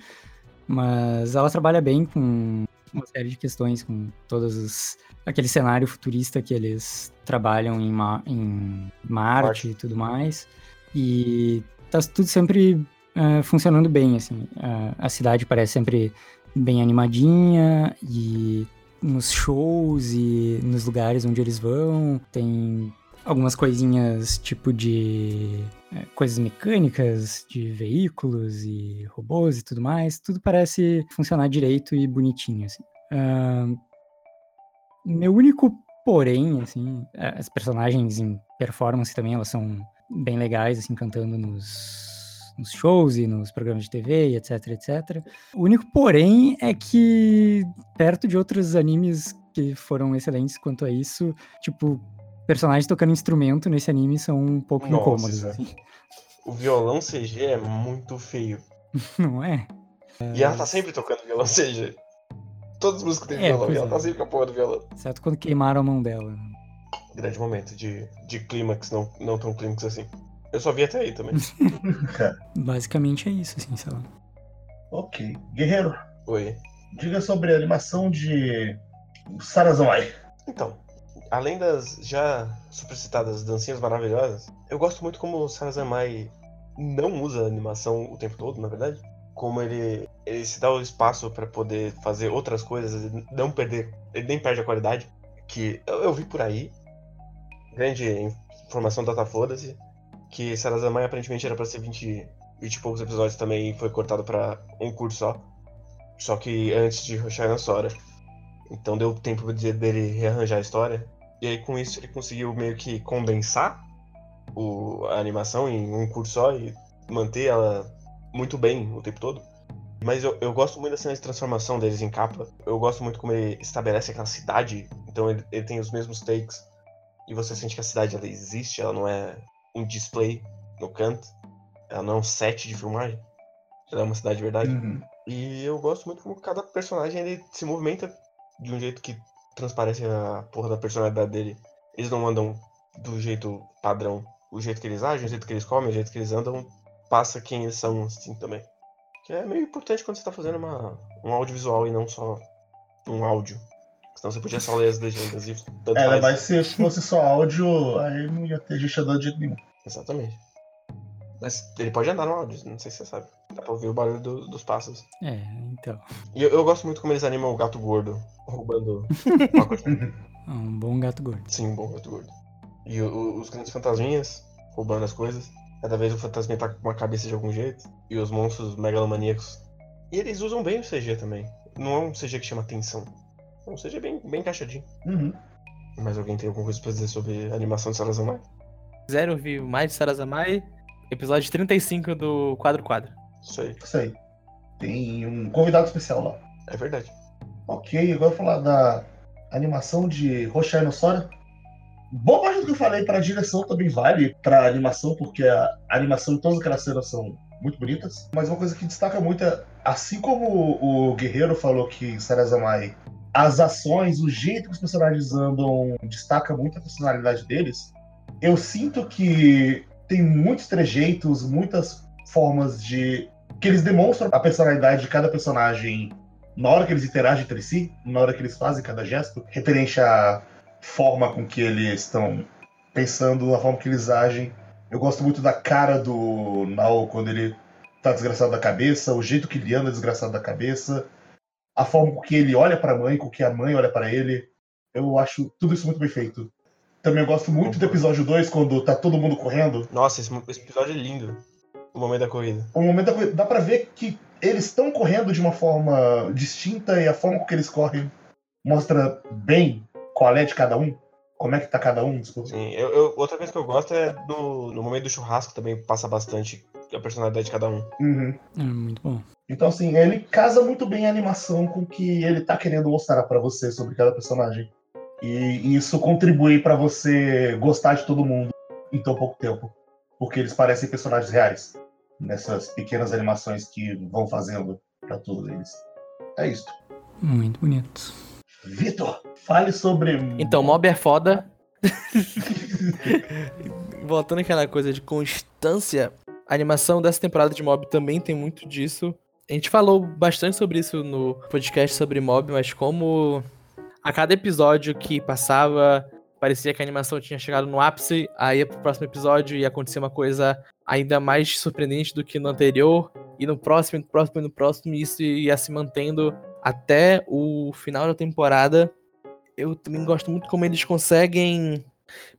Mas ela trabalha bem com uma série de questões, com todos os aquele cenário futurista que eles trabalham em, Ma- em Marte, Marte. e tudo mais. E tá tudo sempre eh, funcionando bem, assim. Ah, a cidade parece sempre bem animadinha e nos shows e nos lugares onde eles vão tem algumas coisinhas tipo de eh, coisas mecânicas de veículos e robôs e tudo mais. Tudo parece funcionar direito e bonitinho, assim. Ahn, meu único porém, assim, a- as personagens em performance também, elas são bem legais, assim, cantando nos, nos shows e nos programas de TV e etc, etc. O único porém é que, perto de outros animes que foram excelentes quanto a isso, tipo, personagens tocando instrumento nesse anime são um pouco Nossa, incômodos, é. assim, (laughs) O violão CG é muito feio. (laughs) não é? E ela tá sempre tocando violão CG. Todas as músicas têm É, violão e ela é. tá sempre com a porra do violão. Exceto quando queimaram a mão dela. Grande momento de, de clímax, não, não tão clímax assim. Eu só vi até aí também. (laughs) Basicamente é isso, assim, sei lá. ok. Guerreiro, Oi. diga sobre a animação de Sarazamai. Então, além das já supercitadas dancinhas maravilhosas, eu gosto muito como o Sarazamai não usa animação o tempo todo, na verdade. Como ele, ele se dá o espaço pra poder fazer outras coisas, não perder, ele nem perde a qualidade. Que eu, eu vi por aí, grande informação data foda-se, que Sarazamai aparentemente era pra ser 20, 20 e poucos episódios também e foi cortado pra um curso só. Só que antes de Hoshai na Sora. Então deu tempo de- dele rearranjar a história. E aí com isso ele conseguiu meio que condensar o, a animação em um curso só e manter ela muito bem o tempo todo. Mas eu, eu gosto muito da cena de transformação deles em capa. Eu gosto muito como ele estabelece aquela cidade. Então ele, ele tem os mesmos takes. E você sente que a cidade ela existe, ela não é um display no canto. Ela não é um set de filmagem. Ela é uma cidade de verdade. Uhum. E eu gosto muito como cada personagem ele se movimenta de um jeito que transparece a porra da personalidade dele. Eles não andam do jeito padrão. O jeito que eles agem, o jeito que eles comem, o jeito que eles andam, passa quem eles são assim também. Que é meio importante quando você tá fazendo uma, um audiovisual e não só um áudio. Senão você podia só ler as legendas e tanto É, faz. mas se fosse só áudio, aí não ia ter andando de jeito nenhum. Exatamente. Mas ele pode andar no áudio, não sei se você sabe. Dá pra ouvir o barulho do- dos passos. É, então. E eu, eu gosto muito como eles animam o gato gordo, roubando (laughs) uma coisa. É um bom gato gordo. Sim, um bom gato gordo. E o- o- os grandes fantasminhas roubando as coisas. Cada vez o fantasminha tá com uma cabeça de algum jeito. E os monstros megalomaníacos. E eles usam bem o CG também. Não é um CG que chama atenção. É um CG bem, bem encaixadinho. Uhum. Mas alguém tem alguma coisa pra dizer sobre a animação de Sarazamai? Quiserem ouvir mais de Sarazamai, episódio 35 do Quadro Quadro. Isso aí. Isso aí. Tem um convidado especial lá. É verdade. Ok, agora eu vou falar da animação de Roshai no Sora. Boa parte do que eu falei para a direção também vale para animação, porque a animação de todas aquelas cenas são muito bonitas. Mas uma coisa que destaca muito é, assim como o Guerreiro falou que em Sarazamai, as ações, o jeito que os personagens andam destaca muito a personalidade deles. Eu sinto que tem muitos trejeitos, muitas formas de que eles demonstram a personalidade de cada personagem na hora que eles interagem entre si, na hora que eles fazem cada gesto, referente à forma com que eles estão pensando, na forma que eles agem. Eu gosto muito da cara do Nao quando ele tá desgraçado da cabeça, o jeito que ele anda desgraçado da cabeça, a forma com que ele olha pra mãe, com que a mãe olha pra ele. Eu acho tudo isso muito bem feito. Também eu gosto muito do episódio 2, quando tá todo mundo correndo. Nossa, esse, esse episódio é lindo. O momento da corrida. O momento da corrida- dá pra ver que eles estão correndo de uma forma distinta e a forma com que eles correm mostra bem qual é de cada um, como é que tá cada um, desculpa. Sim, eu, eu- outra coisa que eu gosto é no, no momento do churrasco também passa bastante a personalidade de cada um. Uhum. É muito bom. Então, assim, ele casa muito bem a animação com o que ele tá querendo mostrar pra você sobre cada personagem. E isso contribui pra você gostar de todo mundo em tão pouco tempo. Porque eles parecem personagens reais nessas pequenas animações que vão fazendo pra todos eles. É isso. Muito bonito. Vitor, fale sobre. Então, Mob é foda. (laughs) Voltando àquela coisa de constância, a animação dessa temporada de Mob também tem muito disso. A gente falou bastante sobre isso no podcast sobre Mob, mas como a cada episódio que passava, parecia que a animação tinha chegado no ápice, aí pro próximo episódio ia acontecer uma coisa ainda mais surpreendente do que no anterior, e no próximo, e no próximo, e no próximo, e isso ia se mantendo até o final da temporada. Eu também gosto muito como eles conseguem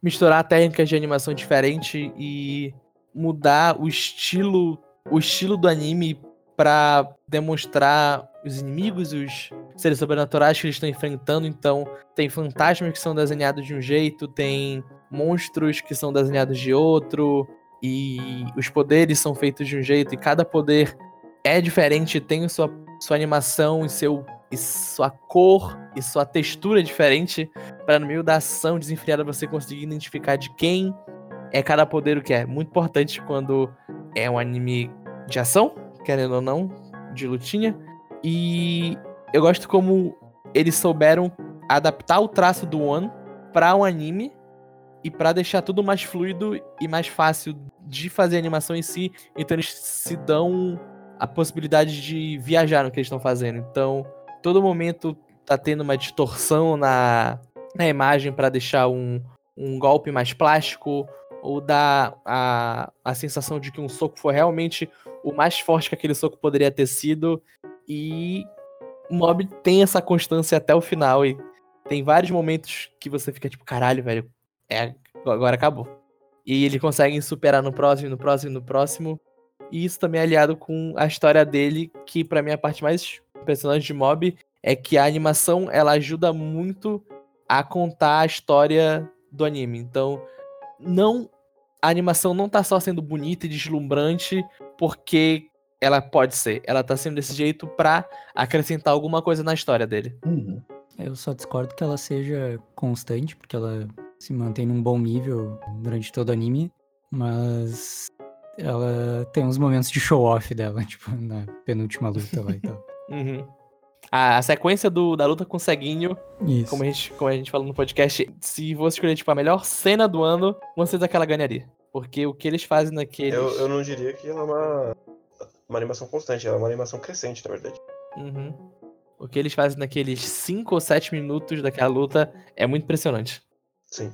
misturar técnicas de animação diferente e mudar o estilo, o estilo do anime para demonstrar os inimigos, os seres sobrenaturais que eles estão enfrentando. Então, tem fantasmas que são desenhados de um jeito, tem monstros que são desenhados de outro, e os poderes são feitos de um jeito, e cada poder é diferente, tem sua, sua animação e, seu, e sua cor e sua textura diferente, para no meio da ação desenfreada você conseguir identificar de quem é cada poder o que é. Muito importante quando é um anime de ação, querendo ou não, de lutinha. E eu gosto como eles souberam adaptar o traço do One para um anime e para deixar tudo mais fluido e mais fácil de fazer a animação em si. Então eles se dão a possibilidade de viajar no que eles estão fazendo. Então, todo momento tá tendo uma distorção na, na imagem para deixar um, um golpe mais plástico ou dar a, a sensação de que um soco foi realmente o mais forte que aquele soco poderia ter sido. E Mob tem essa constância até o final. E tem vários momentos que você fica tipo, caralho, velho, é, agora acabou. E eles conseguem superar no próximo, no próximo, no próximo. E isso também é aliado com a história dele, que pra mim a parte mais impressionante de Mob é que a animação ela ajuda muito a contar a história do anime. Então, não a animação não tá só sendo bonita e deslumbrante porque ela pode ser. Ela tá sendo desse jeito pra acrescentar alguma coisa na história dele. Uhum. Eu só discordo que ela seja constante, porque ela se mantém num bom nível durante todo o anime, mas ela tem uns momentos de show-off dela, (laughs) tipo, na penúltima luta lá e tal. (laughs) Uhum. A, a sequência do, da luta com o Ceguinho, Isso. como a, gente, como a gente falou no podcast, se você escolher tipo, a melhor cena do ano, com certeza que ela ganharia. Porque o que eles fazem naqueles. Eu, eu não diria que ela é uma, uma animação constante, ela é uma animação crescente, na verdade. Uhum. O que eles fazem naqueles 5 ou 7 minutos daquela luta é muito impressionante. Sim.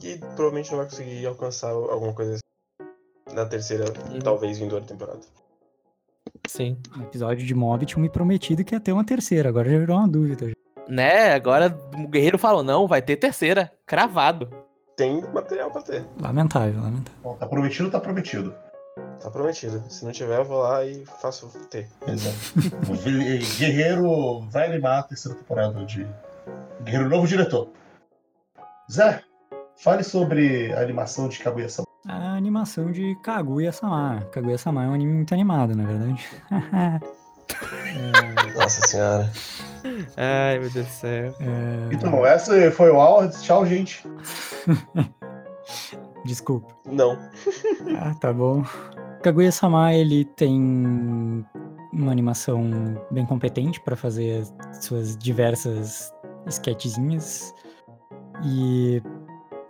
E provavelmente não vai conseguir alcançar alguma coisa assim na terceira, Uhum. talvez vindoura temporada. Sim. No episódio de Mob tinha me prometido que ia ter uma terceira, agora já virou uma dúvida. Né? Agora o Guerreiro falou: não, vai ter terceira. Cravado. Tem material pra ter. Lamentável, lamentável. Bom, tá prometido, tá prometido. Tá prometido. Se não tiver, eu vou lá e faço ter. Exato. Guerreiro vai animar a terceira temporada de Guerreiro Novo Diretor. Zé, fale sobre a animação de Kaguya-sama. A animação de Kaguya-sama. Kaguya-sama é um anime muito animado, na verdade. (laughs) Nossa senhora. Ai, meu Deus do céu. É, Então, essa foi o Awards. Tchau, gente. (laughs) Desculpa. Não. Ah, tá bom. Kaguya-sama, ele tem uma animação bem competente para fazer as suas diversas sketchzinhas. E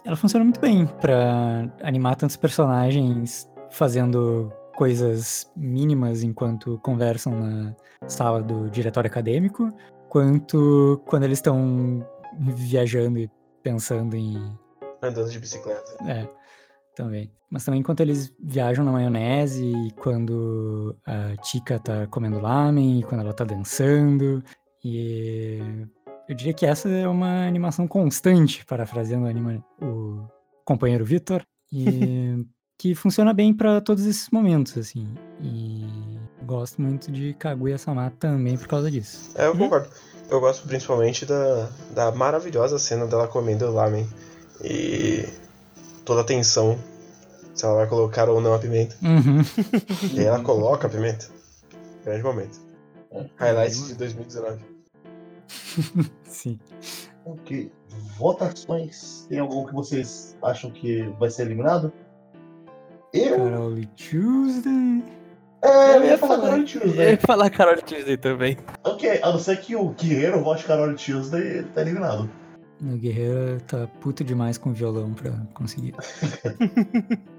ela funciona muito bem para animar tantos personagens fazendo coisas mínimas enquanto conversam na sala do diretório acadêmico, quanto quando eles estão viajando e pensando em Andando de bicicleta. é, também. Mas também enquanto eles viajam na maionese, e quando a Tika tá comendo lamen, e quando ela tá dançando. E eu diria que essa é uma animação constante, parafraseando o, anima- o companheiro Vitor, e (laughs) que funciona bem pra todos esses momentos, assim. E gosto muito de Kaguya-sama também por causa disso. É, eu Uhum. concordo. Eu gosto principalmente da, da maravilhosa cena dela comendo lamen. E toda a tensão. Se ela vai colocar ou não a pimenta. Uhum. E aí ela coloca a pimenta. Grande momento. Highlights de 2019. (laughs) Sim. Ok. Votações. Tem algum que vocês acham que vai ser eliminado? Eu. Carol Tuesday. É, eu ia ia falar falar. Carol Eu ia Tuesday. falar Carol Tuesday também. Ok, a não ser que o Guerreiro vote Carol Tuesday, ele tá eliminado. O Guerreiro tá puto demais com violão pra conseguir. (laughs)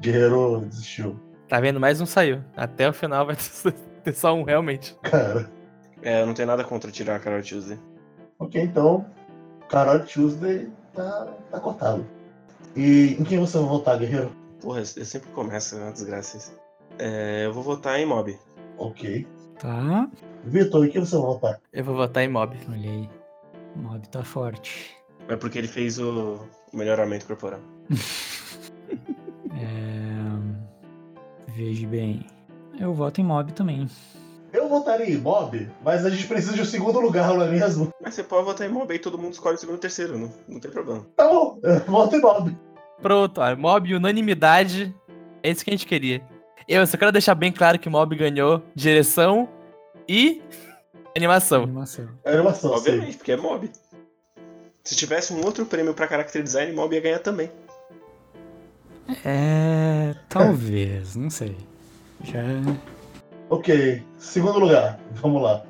Guerreiro desistiu. Tá vendo? Mais um saiu. Até o final vai (laughs) ter só um, realmente. Cara. É, eu não tenho nada contra tirar a Carol Tuesday. Ok, então. Carol Tuesday tá, tá cortado. E em quem você vai votar, Guerreiro? Porra, eu sempre começo uma desgraça. É, eu vou votar em Mob. Ok. Tá? Vitor, em quem você vai votar? Eu vou votar em Mob. Olha aí. O mob tá forte. É porque ele fez o melhoramento corporal. (laughs) Veja bem. Eu voto em mob também. Eu votaria em Bob, mas a gente precisa de um segundo lugar, não é mesmo? Mas você pode votar em Mob aí todo mundo escolhe o segundo e o terceiro, não, não tem problema. Tá bom, eu voto em Bob. Pronto, ó, Mob, unanimidade. É isso que a gente queria. Eu só quero deixar bem claro que Mob ganhou direção e animação. Animação. É animação, sim. Obviamente, porque é Mob. Se tivesse um outro prêmio pra character design, Mob ia ganhar também. É. Talvez, não sei. Já. Ok, segundo lugar, vamos lá.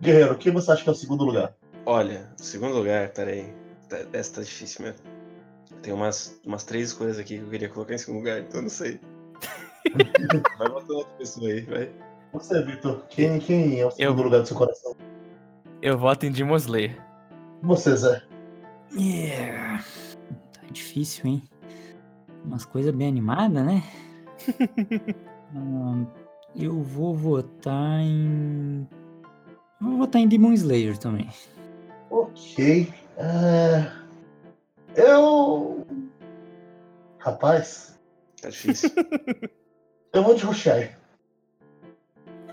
Guerreiro, o que você acha que é o segundo lugar? Olha, segundo lugar, peraí. Tá- Essa tá difícil mesmo. Tem umas, umas três escolhas aqui que eu queria colocar em segundo lugar, então eu não sei. (laughs) vai botar outra pessoa aí, vai. Você, Vitor, quem, quem é o segundo Eu. lugar do seu coração? Eu voto em Demon Slayer. Você, Zé. Yeah. Tá difícil, hein? Umas coisas bem animadas, né? (laughs) Eu vou votar em. Eu vou votar em Demon Slayer também. Ok. é, Eu. Rapaz, Tá difícil. (laughs) eu vou de Roshai.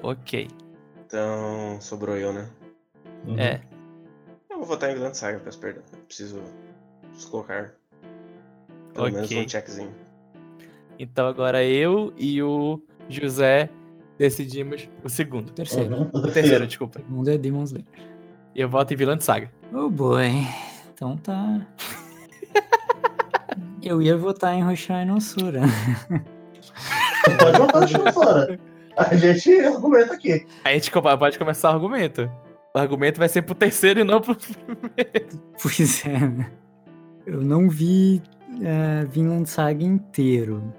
Ok. então, sobrou eu, né? Uhum. É. Eu vou votar em de Saga, peço perdão. Eu preciso, preciso pelo menos Ok. um checkzinho. Então agora eu e o José decidimos o segundo. Terceiro. Uhum. O terceiro, desculpa. O mundo é Demon Slayer. Eu voto em Vilã de Saga. Oh boy. Então tá. (laughs) Eu ia votar em Roshai no Sura. Pode botar no chão fora. A gente argumenta aqui. A gente pode começar o argumento. O argumento vai ser pro terceiro e não pro Pois é, né? Eu não vi é, Vinland Saga inteiro.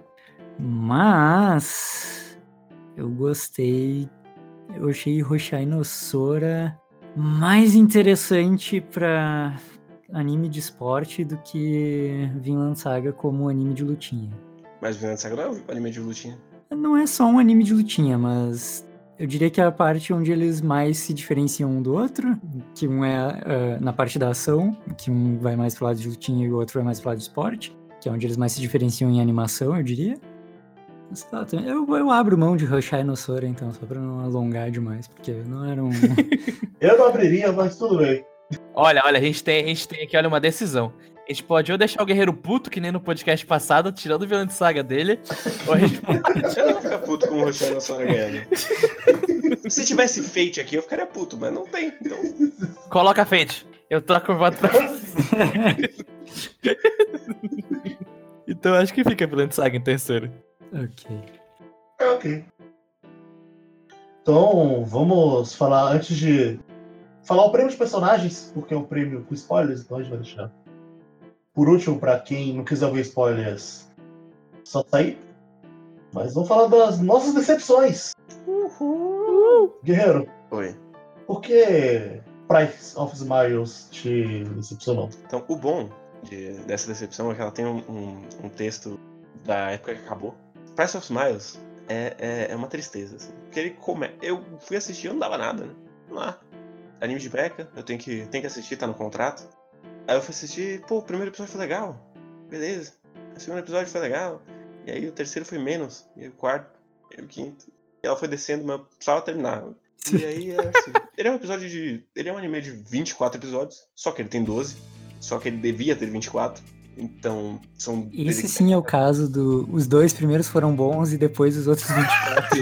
Mas eu gostei Eu achei Hoshai no Sora mais interessante pra anime de esporte do que Vinland Saga como anime de lutinha. Mas Vinland Saga não é um anime de lutinha. Não é só um anime de lutinha, mas eu diria que é a parte onde eles mais se diferenciam um do outro, que um é uh, na parte da ação, que um vai mais pro lado de lutinha e o outro vai mais pro lado de esporte, que é onde eles mais se diferenciam em animação, eu diria. Mas, tá, eu, eu abro mão de Rushai no Sora, então, só pra não alongar demais, porque não era um... (laughs) eu não abriria, mas tudo bem. Olha, olha, a gente tem, a gente tem aqui, olha, uma decisão. A gente pode ou deixar o guerreiro puto, que nem no podcast passado, tirando o vilão de saga dele, ou a gente (laughs) pode... Eu não ficar puto com o Rochelle na sua ganhando. (laughs) Se tivesse Fate aqui, eu ficaria puto, mas não tem, então... Coloca Fate. Eu troco o voto pra você. (laughs) então acho que fica de saga em terceiro. Ok. Ok. Então, vamos falar antes de falar o prêmio de personagens, porque é um prêmio com spoilers, então a gente vai deixar. Por último, para quem não quiser ver spoilers, só sair. Mas vamos falar das nossas decepções. Guerreiro. Oi. Por que Price of Smiles te decepcionou? Então, o bom de, dessa decepção é que ela tem um, um, um texto da época que acabou Price of Smiles é, é, é uma tristeza, assim. Porque ele come... Eu fui assistir e não dava nada, né? Lá. Anime de breca, eu tenho que, tenho que assistir, tá no contrato. Aí eu fui assistir, pô, o primeiro episódio foi legal. Beleza. O segundo episódio foi legal. E aí o terceiro foi menos. E o quarto, e o quinto. E ela foi descendo, mas precisava terminar. E aí é assim. (laughs) ele é um episódio de. Ele é um anime de 24 episódios, só que ele tem 12. Só que ele devia ter 24. Então, são. Esse sim é o caso do. Os dois primeiros foram bons e depois os outros 24.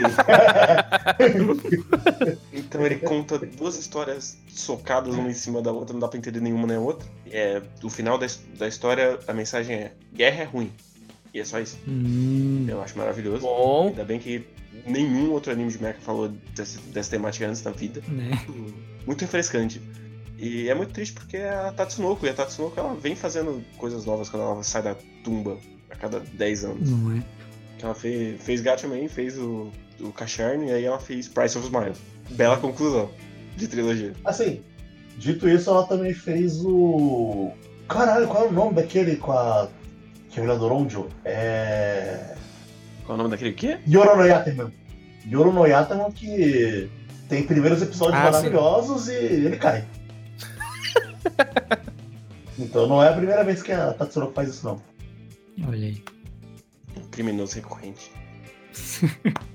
(laughs) então ele conta duas histórias socadas uma em cima da outra, não dá pra entender nenhuma nem a outra. É, o final da, da história, a mensagem é: guerra é ruim. E é só isso. Hum. Eu acho maravilhoso. Bom. Ainda bem que nenhum outro anime de mecha falou dessa, dessa temática antes na vida. Né? Muito refrescante. E é muito triste porque é a Tatsunoko, e a Tatsunoko ela vem fazendo coisas novas quando ela sai da tumba a cada 10 anos. Não é? Ela fez, fez Gatchaman, fez o, o Kacharn, e aí ela fez Price of Smiles. Bela conclusão de trilogia. Assim, dito isso, ela também fez o. Caralho, qual é o nome daquele com a. Que é o Doronjo? É. Qual é o nome daquele quê? Yoro no Yateman. Yoro no Yateman que tem primeiros episódios Ah, maravilhosos e ele cai. (laughs) então não é a primeira vez que a Tatsunoko faz isso, não. Olha aí. Um criminoso recorrente. (laughs)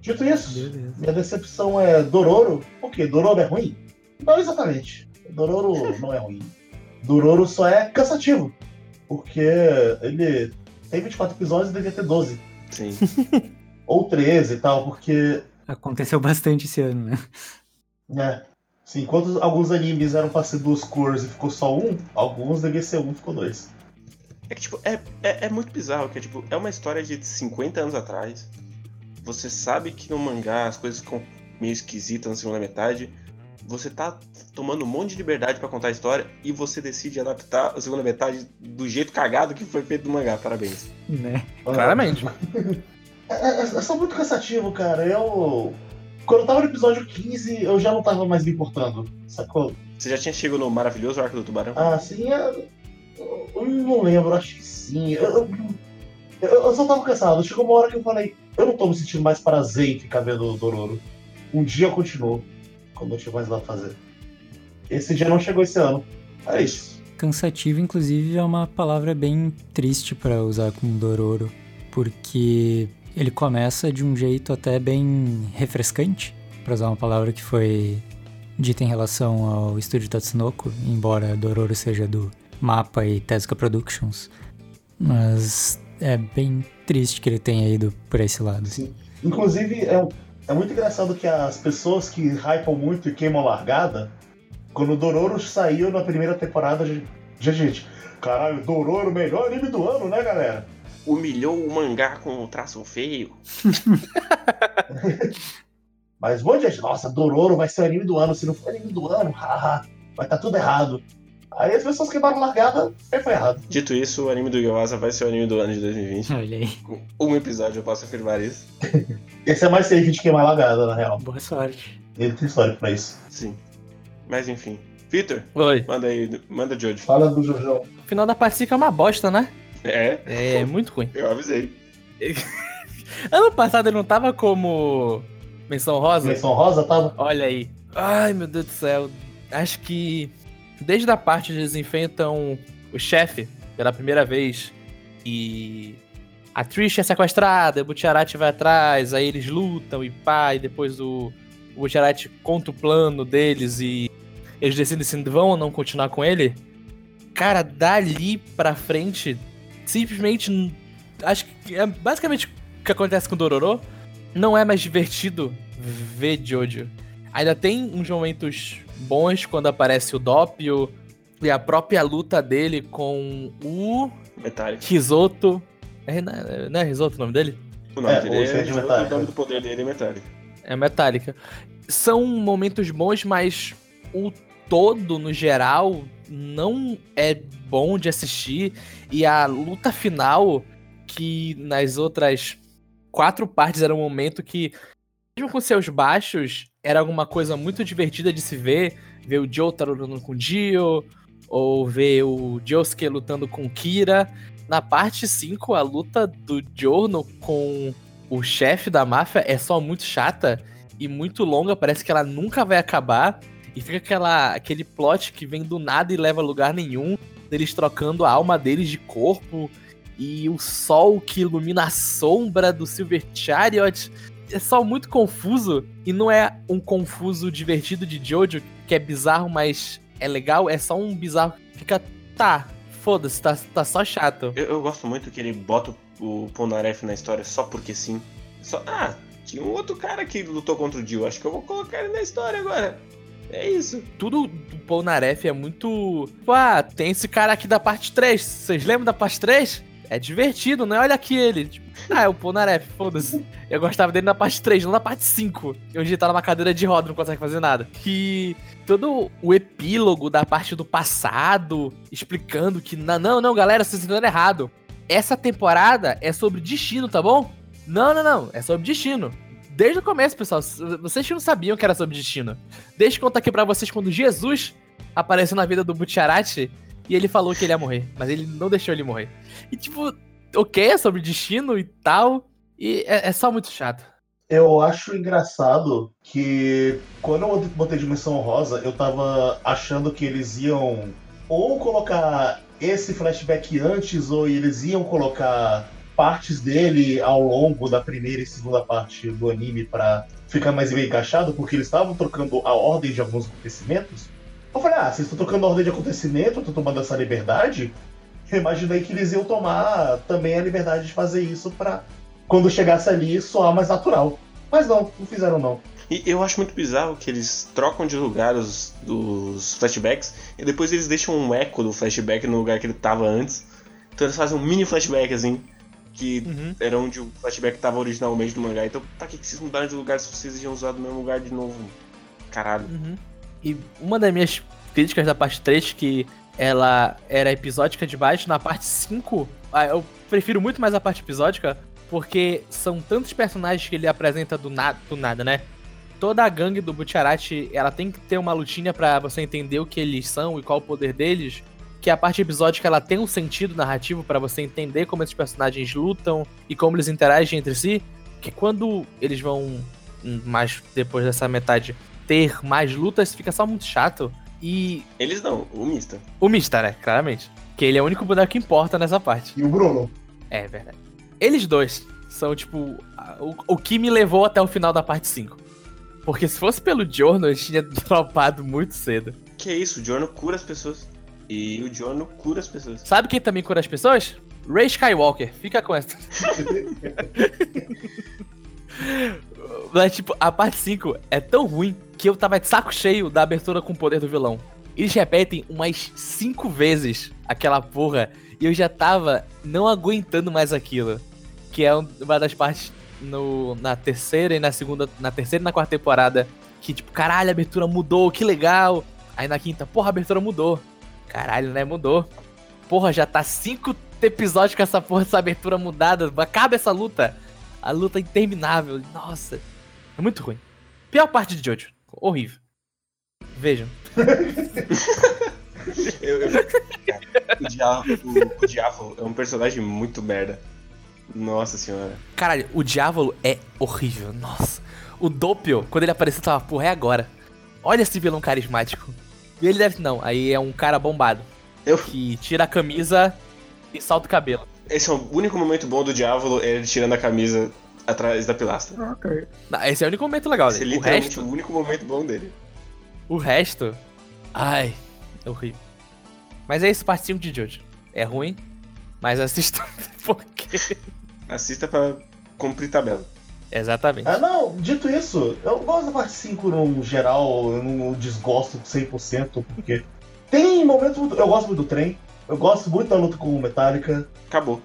Dito isso, Beleza. minha decepção é Dororo. Por quê? Dororo é ruim? Não exatamente. Dororo (laughs) não é ruim. Dororo só é cansativo. Porque ele tem 24 episódios e devia ter 12. Sim. (laughs) Ou 13 e tal, porque. Aconteceu bastante esse ano, né? né? Assim, enquanto alguns animes eram pra ser duas cores e ficou só um, alguns devia ser um e ficou dois. É que, tipo, é, é, é muito bizarro, que é, tipo, é uma história de 50 anos atrás. Você sabe que no mangá as coisas ficam meio esquisitas na segunda metade. Você tá tomando um monte de liberdade pra contar a história e você decide adaptar a segunda metade do jeito cagado que foi feito no mangá. Parabéns. Né? Claramente. (laughs) É, é, é só muito cansativo, cara. Eu. Quando eu tava no episódio 15, eu já não tava mais me importando. Sacou? Você já tinha chegado no maravilhoso arco do tubarão? Ah, sim, é... eu não lembro, acho que sim. Eu, eu, eu só tava cansado. Chegou uma hora que eu falei, eu não tô me sentindo mais prazer em ficar vendo o Dororo. Um dia eu continuo, quando eu mais pra fazer. Esse dia não chegou esse ano. É isso. Cansativo, inclusive, é uma palavra bem triste pra usar com Dororo, porque ele começa de um jeito até bem refrescante, pra usar uma palavra que foi dita em relação ao estúdio Tatsunoko, embora Dororo seja do Mapa e Tezuka Productions, mas é bem triste que ele tenha ido por esse lado. Sim. Inclusive, é, é muito engraçado que as pessoas que hypam muito e queimam a largada, quando o Dororo saiu na primeira temporada, já, gente, caralho, Dororo, melhor anime do ano, né, galera? Humilhou o mangá com o traço feio. (laughs) Mas um monte de gente, nossa, Dororo vai ser o anime do ano, se não for anime do ano, haha, vai estar tudo errado. Aí as pessoas queimaram largada, aí foi errado. Dito isso, o anime do Yuasa vai ser o anime do ano de 2020. Olha aí. Com um episódio eu posso afirmar isso. (laughs) Esse é mais safe de queimar largada, na real. Boa sorte. Ele tem história pra isso. Sim. Mas enfim. Vitor, Oi. manda aí, manda Jojo. Fala do Jojão. O final da parte 5 é uma bosta, né? É, É muito ruim. eu avisei. (laughs) Ano passado ele não tava como menção rosa? Menção rosa tava. Olha aí. Ai, meu Deus do céu. Acho que desde a parte onde eles o chefe pela primeira vez e a Trish é sequestrada, o Butcherati vai atrás, aí eles lutam e pá, e depois o, o conta o plano deles e eles decidem se vão ou não continuar com ele. Cara, dali pra frente, simplesmente acho que é basicamente o que acontece com o Dororo. Não é mais divertido ver Jojo. Ainda tem uns momentos bons quando aparece o Doppio e a própria luta dele com o Metallic. Risoto. É, não é- não é Risoto o nome dele? O nome É, dele é, de o Metallica. nome do poder dele é Metallic. É Metallica. São momentos bons, mas o todo, no geral, não é bom de assistir. E a luta final, que nas outras quatro partes era um momento que, mesmo com seus baixos, era alguma coisa muito divertida de se ver. Ver o Joe lutando com o Dio, ou ver o Josuke lutando com Kira. Na parte 5, a luta do Giorno com o chefe da máfia é só muito chata e muito longa, parece que ela nunca vai acabar. E fica aquela, aquele plot que vem do nada e leva a lugar nenhum, deles trocando a alma deles de corpo, e o sol que ilumina a sombra do Silver Chariot. É só muito confuso, e não é um confuso divertido de Jojo, que é bizarro, mas é legal, é só um bizarro que fica, tá, foda-se, tá, tá só chato. Eu, eu gosto muito que ele bota o Polnareff na história só porque sim. Só, ah, tinha um outro cara que lutou contra o Dio, acho que eu vou colocar ele na história agora. É isso. tudo do Polnareff é muito. Ah, tem esse cara aqui da parte 3. Vocês lembram da parte 3? É divertido, né? Olha aqui ele. Tipo, ah, é o Polnareff, foda-se. Eu gostava dele na parte 3, não na parte 5. Onde ele tá numa cadeira de roda, não consegue fazer nada. Que todo o epílogo da parte do passado, explicando que. Não, não, não, galera, vocês entenderam errado. Essa temporada é sobre destino, tá bom? Não, não, não. É sobre destino. Desde o começo, pessoal. Vocês não sabiam que era sobre destino. Deixa eu contar aqui pra vocês quando Jesus apareceu na vida do Butcherati e ele falou que ele ia morrer, mas ele não deixou ele morrer. E tipo, ok, é sobre destino e tal, e é, é só muito chato. Eu acho engraçado que quando eu botei Dimensão Rosa, eu tava achando que eles iam ou colocar esse flashback antes, ou eles iam colocar partes dele ao longo da primeira e segunda parte do anime pra ficar mais bem encaixado, porque eles estavam trocando a ordem de alguns acontecimentos. Eu falei, ah, vocês estão trocando a ordem de acontecimento, estão tomando essa liberdade? Eu imaginei que eles iam tomar também a liberdade de fazer isso pra quando chegasse ali soar mais natural. Mas não, não fizeram não. E eu acho muito bizarro que eles trocam de lugar os, os flashbacks e depois eles deixam um eco do flashback no lugar que ele tava antes. Então eles fazem um mini flashback assim, que Uhum. era onde o flashback tava originalmente no mangá. Então pra que que vocês mudaram de lugar se vocês iam usar do mesmo lugar de novo? Caralho. Uhum. E uma das minhas críticas da parte 3, que ela era episódica demais, na parte 5, ah, eu prefiro muito mais a parte episódica, porque são tantos personagens que ele apresenta do, na do nada, né? Toda a gangue do Butcherati, ela tem que ter uma lutinha pra você entender o que eles são e qual o poder deles. Que a parte episódica ela tem um sentido narrativo pra você entender como esses personagens lutam e como eles interagem entre si. Que quando eles vão hum, mais depois dessa metade ter mais lutas, fica só muito chato. E Eles não, o Mista. o Mista, né? Claramente. Que ele é o único boneco que importa nessa parte. E o Bruno? É verdade. Eles dois são, tipo, o, o que me levou até o final da parte 5. Porque se fosse pelo Giorno, eu tinha (laughs) dropado muito cedo. Que é isso, o Giorno cura as pessoas. E o Giorno cura as pessoas. Sabe quem também cura as pessoas? Ray Skywalker. Fica com essa. (laughs) (laughs) Mas, tipo, a parte 5 é tão ruim que eu tava de saco cheio da abertura com o poder do vilão. Eles repetem umas 5 vezes aquela porra e eu já tava não aguentando mais aquilo. Que é um- uma das partes no, na terceira e na segunda. Na terceira e na quarta temporada. Que, tipo, caralho, a abertura mudou, que legal. Aí na quinta, porra, a abertura mudou. Caralho, né? Mudou. Porra, já tá cinco episódios com essa porra dessa abertura mudada. Acaba essa luta. A luta interminável. Nossa. É muito ruim. Pior parte de Jojo. Horrível. Vejam. (laughs) Eu- eu- o, diabo, o, o Diabo é um personagem muito merda. Nossa senhora. Caralho, o Diávolo é horrível. Nossa. O Doppio, quando ele apareceu, tava, porra, é agora. Olha esse vilão carismático. E ele deve. Não, aí é um cara bombado. Eu- Que tira a camisa e salta o cabelo. Esse é o único momento bom do Diabo, é ele tirando a camisa atrás da pilastra. Não, esse é o único momento legal Esse é dele. O literalmente resto, o único momento bom dele. o resto. Ai, é horrível. Mas é isso, parte 5 de Jojo. É ruim, mas assistam (laughs) porque. Assista pra cumprir tabela. Exatamente. Ah, não, dito isso, eu gosto da parte 5 no geral, eu não desgosto 100%, porque tem momentos. Eu gosto muito do trem, eu gosto muito da luta com o Metallica, Acabou.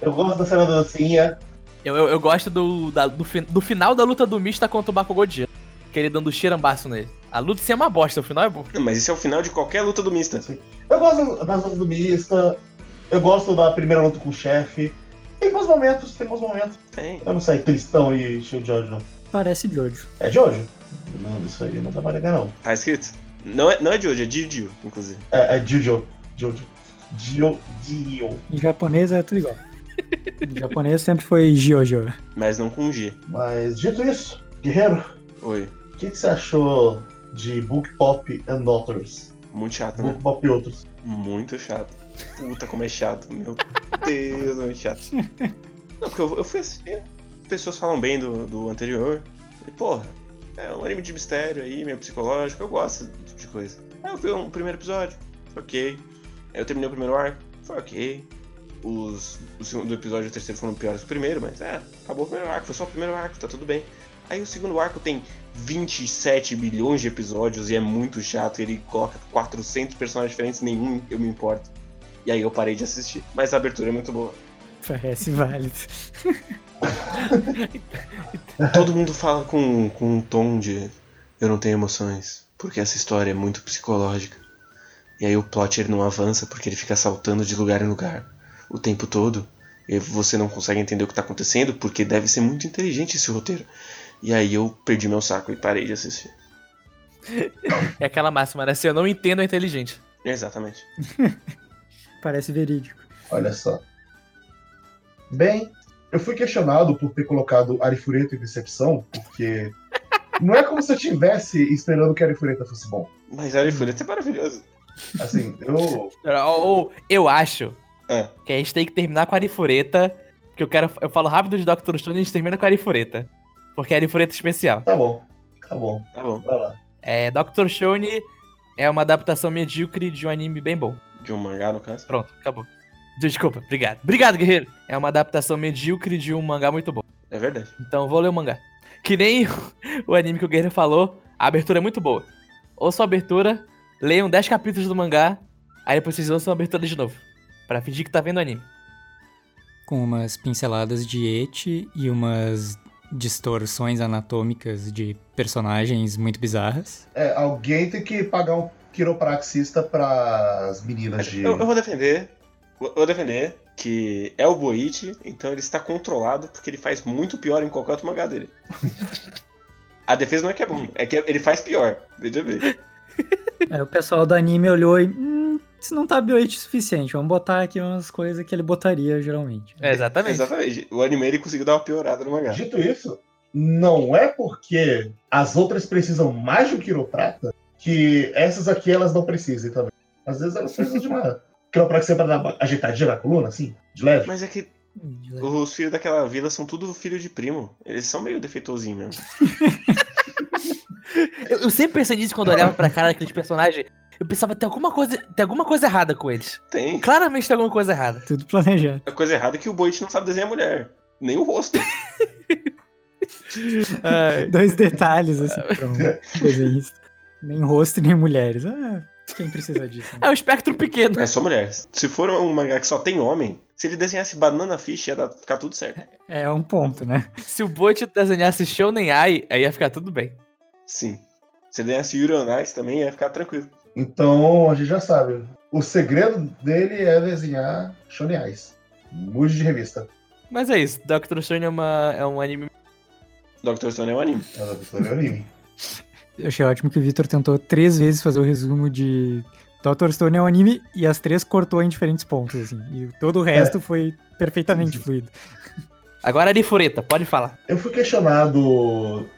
eu gosto da cena da dancinha. Eu, eu, eu gosto do, da- do, do final da luta do Mista contra o Bakugou Godzilla. Que ele dando xerambaço nele. A luta sim é uma bosta, o final é bom. Não, mas isso é o final de qualquer luta do Mista. Eu gosto das lutas do Mista, eu gosto da primeira luta com o chefe. Tem bons momentos, tem bons momentos. Tem. Eu não sei, Tristão e não. Parece Jojo. É de hoje? Não, isso aí não tá mais legal, não. Tá escrito? Não é, não é de hoje, é Dio, inclusive. É, é Jojo. Jojo. Dio. Em japonês é tudo igual. Em japonês sempre foi Jojo. Mas não com G. Mas dito isso, Guerreiro, Oi. o que, que você achou de Book Pop and Daughters? Muito chato, né? Book Pop e outros. Muito chato. Puta, como é chato. Meu Deus, é muito chato. (laughs) Não, porque eu, eu fui assistir. Pessoas falam bem do, do anterior. E, porra, é um anime de mistério aí, meio psicológico. Eu gosto tipo de coisa. Aí eu vi um primeiro episódio. Ok. Aí eu terminei o primeiro arco. Foi ok. Os, o segundo episódio e o terceiro foram piores que o primeiro, mas é, acabou o primeiro arco. Foi só o primeiro arco, tá tudo bem. Aí o segundo arco tem 27 bilhões de episódios e é muito chato. Ele coloca 400 personagens diferentes, nenhum eu me importo. E aí eu parei de assistir. Mas a abertura é muito boa. Parece válido. (laughs) (laughs) Todo mundo fala com, com um tom de eu não tenho emoções, porque essa história é muito psicológica. E aí o plot ele não avança porque ele fica saltando de lugar em lugar o tempo todo. E você não consegue entender o que tá acontecendo porque deve ser muito inteligente esse roteiro. E aí eu perdi meu saco e parei de assistir. (laughs) É aquela máxima, né? Se eu não entendo, é inteligente. Exatamente. (laughs) Parece verídico. Olha só. Bem, eu fui questionado por ter colocado Arifureta em decepção, porque não é como se eu estivesse esperando que Arifureta fosse bom. Mas foi é maravilhoso. Assim, eu. Ou, eu acho É. que a gente tem que terminar com a Arifureta. Que eu quero. Eu falo rápido de Dr. Stone e a gente termina com a Arifureta. Porque é a Arifureta especial. Tá bom, tá bom, Tá bom. vai lá. É, Dr. Stone é uma adaptação medíocre de um anime bem bom. De um mangá, no caso. Pronto, acabou. Desculpa, obrigado. Obrigado, guerreiro. É uma adaptação medíocre de um mangá muito bom. É verdade. Então eu vou ler o mangá. Que nem (laughs) o anime que o guerreiro falou, a abertura é muito boa. Ouçam a abertura, leiam 10 capítulos do mangá, aí depois vocês ouçam a abertura de novo. Pra fingir que tá vendo o anime. Com umas pinceladas de eti e umas distorções anatômicas de personagens muito bizarras. É, alguém tem que pagar um quiropraxista pras meninas de. Eu, eu vou defender. Vou defender que é o Boichi, então ele está controlado porque ele faz muito pior em qualquer outro mangá dele. (laughs) A defesa não é que é bom, é que ele faz pior. Veja bem. Aí o pessoal do anime olhou e. Hum, isso não tá bioite o suficiente. Vamos botar aqui umas coisas que ele botaria geralmente. É, exatamente. Exatamente. O anime ele conseguiu dar uma piorada no mangá. Dito isso, não é porque as outras precisam mais de um quiroprata que essas aqui elas não precisem também. Às vezes elas precisam de (laughs) uma quiropraxia pra dar uma ajeitadinha na coluna, assim, de leve. Mas é que os filhos daquela vila são tudo filho de primo. Eles são meio defeituosinhos mesmo. (laughs) Eu, eu sempre pensei nisso quando eu olhava pra cara daqueles personagens. Eu pensava, tem alguma coisa, tem alguma coisa errada com eles. Tem. Claramente tem alguma coisa errada. Tudo planejado. A coisa errada é que o Boichi não sabe desenhar mulher. Nem o rosto. (laughs) (laughs) Dois detalhes, assim, pra um desenhista. Nem rosto, nem mulheres. Ah, quem precisa disso? né? É um espectro pequeno. É só mulher. Se for um mangá que só tem homem, se ele desenhasse banana fish, ia dar, ficar tudo certo. É um ponto, né? Se o Bot desenhasse Shonen Ai, aí ia ficar tudo bem. Sim. Se ele desenhasse Yuri on Ice também, ia ficar tranquilo. Então a gente já sabe. O segredo dele é desenhar shoneiais. Mude de revista. Mas é isso, Doctor Stone é, uma, é um anime. Doctor Stone é um anime. É da Vitória Anime. (laughs) Eu achei ótimo que o Victor tentou três vezes fazer o resumo de Dr. Stone é um anime e as três cortou em diferentes pontos, assim. E todo o resto foi perfeitamente fluido. Agora Arifureta, pode falar. Eu fui questionado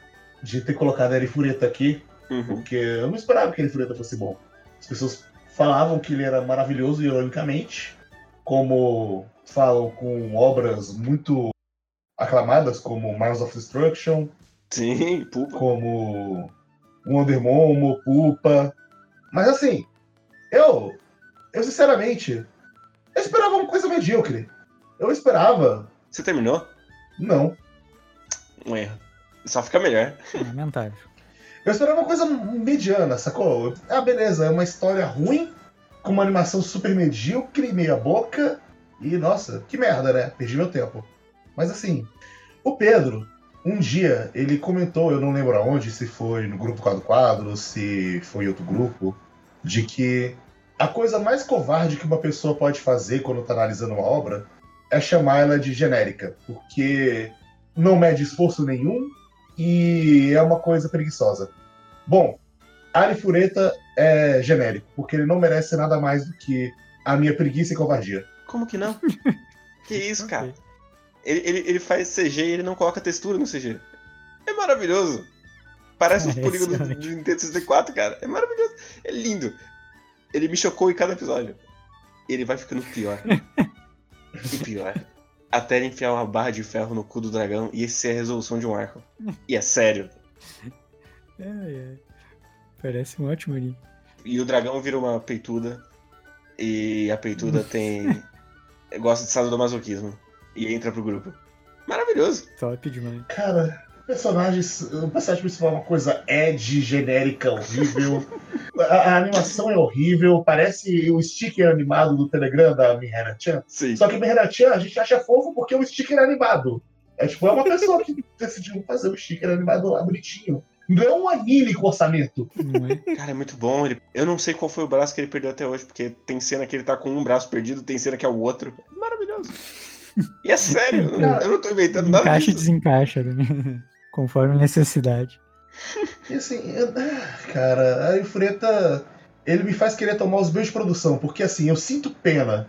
de ter colocado a Arifureta aqui, Uhum. porque eu não esperava que a Arifureta fosse bom. As pessoas falavam que ele era maravilhoso ironicamente, como falam com obras muito aclamadas, como Miles of Destruction, Sim, pupa. como Wonder Momo, Pupa. Mas assim, eu, eu sinceramente, eu esperava uma coisa medíocre. Eu esperava, Você terminou? não. Um erro. Só fica melhor. Lamentável. Eu esperava uma coisa mediana, sacou? Ah, beleza, é uma história ruim, com uma animação super medíocre, meia boca, e nossa, que merda, né? Perdi meu tempo. Mas assim, o Pedro, um dia, ele comentou, eu não lembro aonde, se foi no grupo Quadro Quadro, se foi em outro grupo, de que a coisa mais covarde que uma pessoa pode fazer quando tá analisando uma obra é chamar ela de genérica, porque não mede esforço nenhum e é uma coisa preguiçosa. Bom, Arifureta é genérico, porque ele não merece nada mais do que a minha preguiça e covardia. Como que não? (laughs) que isso, cara? Ele, ele, ele faz CG e ele não coloca textura no CG. É maravilhoso. Parece os Parece polígonos ótimo. de Nintendo 64, cara. É maravilhoso. É lindo. Ele me chocou em cada episódio. Ele vai ficando pior. (laughs) e pior. Até ele enfiar uma barra de ferro no cu do dragão e esse ser a resolução de um arco. E é sério. É, é. Parece um ótimo anime. E o dragão vira uma peituda. E a peituda (laughs) tem. gosta de sadomasoquismo. E entra pro grupo. Maravilhoso. Top demais. Cara, personagens. O personagem principal é uma coisa Ed, genérica, horrível. (laughs) A, a animação é horrível, parece o sticker animado do Telegram da Mihara-chan. Sim. Só que Mihara-chan a gente acha fofo porque o sticker é animado. É tipo, é uma pessoa que (laughs) decidiu fazer o sticker animado lá bonitinho. Não é um anime com orçamento. Não é? Cara, é muito bom. Ele... Eu não sei qual foi o braço que ele perdeu até hoje, porque tem cena que ele tá com um braço perdido, tem cena que é o outro. Maravilhoso. E é sério, eu não, eu não tô inventando nada Encaixa e desencaixa, né? (laughs) Conforme a necessidade. E assim, eu- ah, cara, a Ifreta, ele me faz querer tomar os beijos de produção, porque assim, eu sinto pena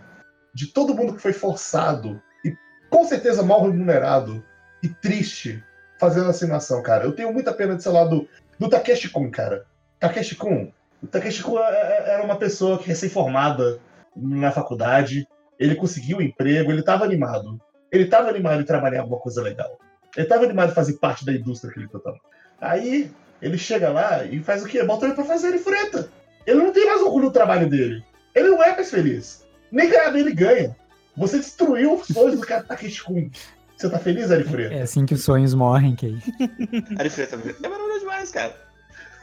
de todo mundo que foi forçado e com certeza mal remunerado e triste fazendo essa animação, cara. Eu tenho muita pena de, sei lá, do, do Takeshi Kun, cara. Takeshi Kun. O Takeshi Kun é- é- era uma pessoa que recém-formada na faculdade, ele conseguiu um emprego, ele tava animado. Ele tava animado em trabalhar alguma coisa legal. Ele tava animado em fazer parte da indústria que ele tava. Aí ele chega lá e faz o quê? Bota ele pra fazer ele freta. Ele não tem mais orgulho do trabalho dele. Ele não é mais feliz. Nem ganhar dele ganha. Você destruiu os sonhos do cara Takeshi Kun. Você tá feliz, Ari Freta? É assim que os sonhos morrem, que Arifreta é maravilhoso (laughs) demais, cara.